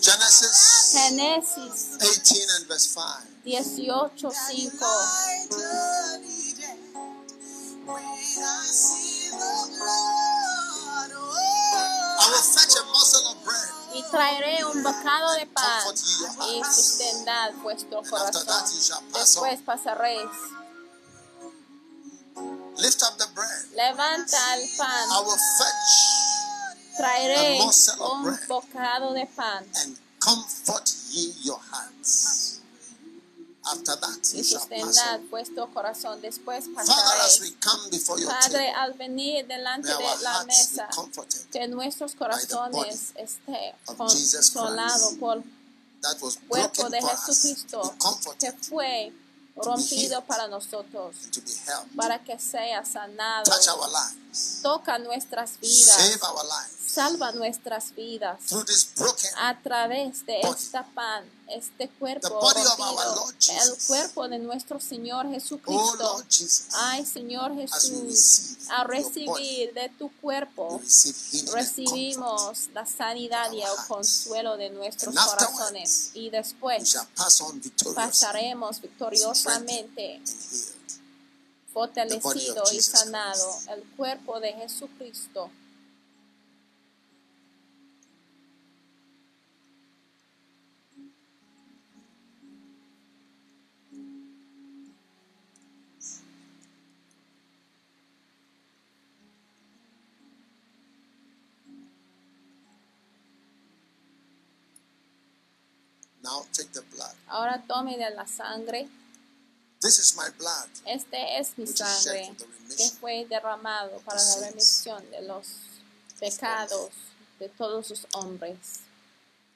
Genesis, Génesis 18 and verse 5. 18, 5. I will fetch a morsel of bread. Y traeré un bocado de pan y sustentad vuestro corazón. Después pasaréis. Lift up the bread. Levanta el I pan. will fetch Traeré un bocado de pan and comfort ye your hearts. After that y sustentad vuestro corazón. Después Father, as we pasaréis. come before your Padre, table, al venir delante may de our la hearts be mesa, comforted. que nuestros corazones estén of Jesus consolados Christ. por That was cuerpo broken de for us. Jesucristo que fue rompido para nosotros, para que sea sanado. Touch our lives. Toca nuestras vidas, Save our lives. Salva nuestras vidas. A través de esta pan, este cuerpo el cuerpo de nuestro Señor Oh Jesucristo. Ay, Señor Jesús, a recibir de tu cuerpo, recibimos la sanidad y el consuelo de nuestros corazones. Y después pasaremos victoriosamente, fortalecido y sanado, el cuerpo de Jesucristo. Now take the blood. Ahora tome de la sangre. This is my blood. Este es mi sangre for the que remission fue derramado para la sins remisión de los pecados de todos los hombres.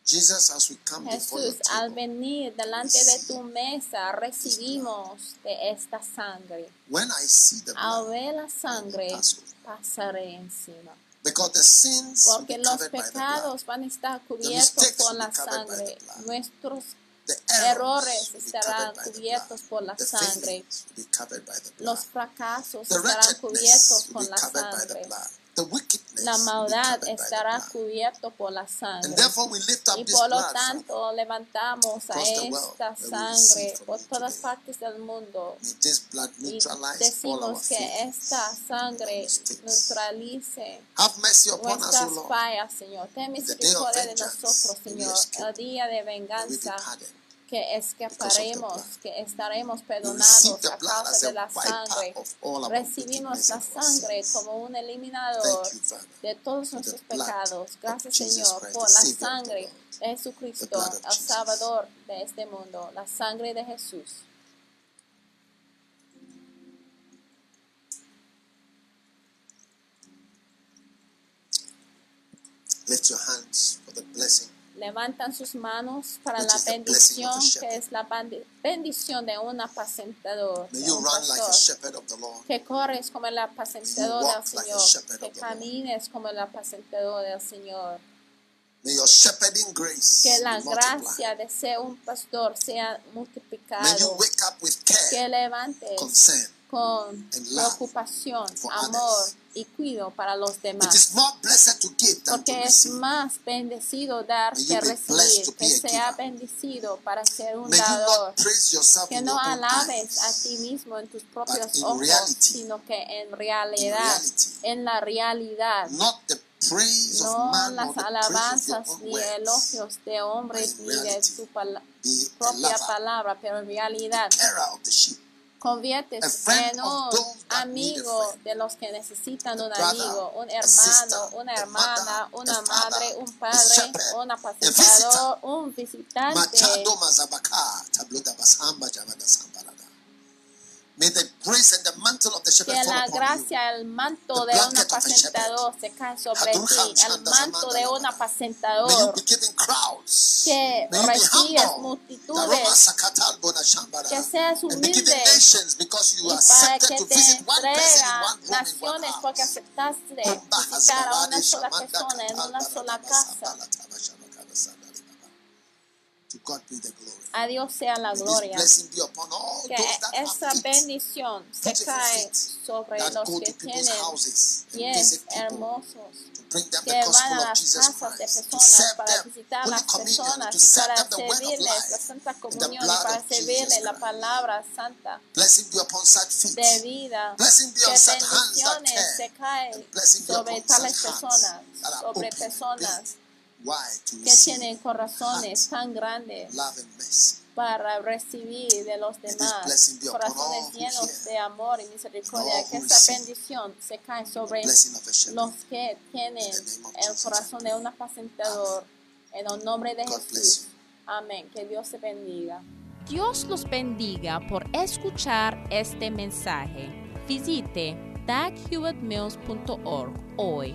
Jesús, al venir delante de tu mesa, recibimos de esta sangre. Al ver la sangre, pasaré encima. Porque los pecados van a estar cubiertos por la sangre. Nuestros errores estarán cubiertos por la sangre. Los fracasos estarán cubiertos por la sangre la maldad estará cubierto por la sangre. Y por lo tanto levantamos a esta sangre por todas partes del mundo. Y decimos que esta sangre neutralice nuestras fallas, Señor. Ten misericordia de nosotros, Señor. El día de venganza que escaparemos, que estaremos perdonados a causa de la sangre. Recibimos la sangre como un eliminador de todos nuestros pecados. Gracias Señor por la sangre de Jesucristo, el Salvador de este mundo, la sangre de Jesús. Lift your hands for the blessing levantan sus manos para la bendición que es la bendición de un apacentador, que corres como el apacentador del Señor, que camines como el apacentador del Señor. que la gracia de ser un pastor sea multiplicado. que levantes con preocupación, amor y cuido para los demás. Porque es más bendecido dar que recibir, que sea bendecido para ser un dador. Que no alabes a ti mismo en tus propios ojos, sino que en realidad, en la realidad, no las alabanzas ni elogios de hombres ni de su propia palabra, pero en realidad conviertes en un amigo de los que necesitan un amigo, un hermano, una hermana, una madre, un padre, un apacentador, un visitante. Que la gracia, el manto de un apacentador se cae sobre ti, el manto de un apacentador. Que recibes multitudes, que seas humilde. y para que te entregan naciones porque aceptaste visitar a una sola persona en una sola casa. A Dios sea la gloria. Que esa bendición se cae sobre los que tienen pies hermosos que van a las casas de personas para visitar a las personas, para servirles la Santa Comunión para servirles la palabra santa de vida. Que bendiciones se caen sobre tales personas, sobre personas que tienen corazones tan grandes para recibir de los demás corazones llenos de amor y misericordia, que esta bendición se cae sobre los que tienen el corazón de un apacentador. En el nombre de Jesús. Amén. Que Dios te bendiga. Dios los bendiga por escuchar este mensaje. Visite daghewittmills.org hoy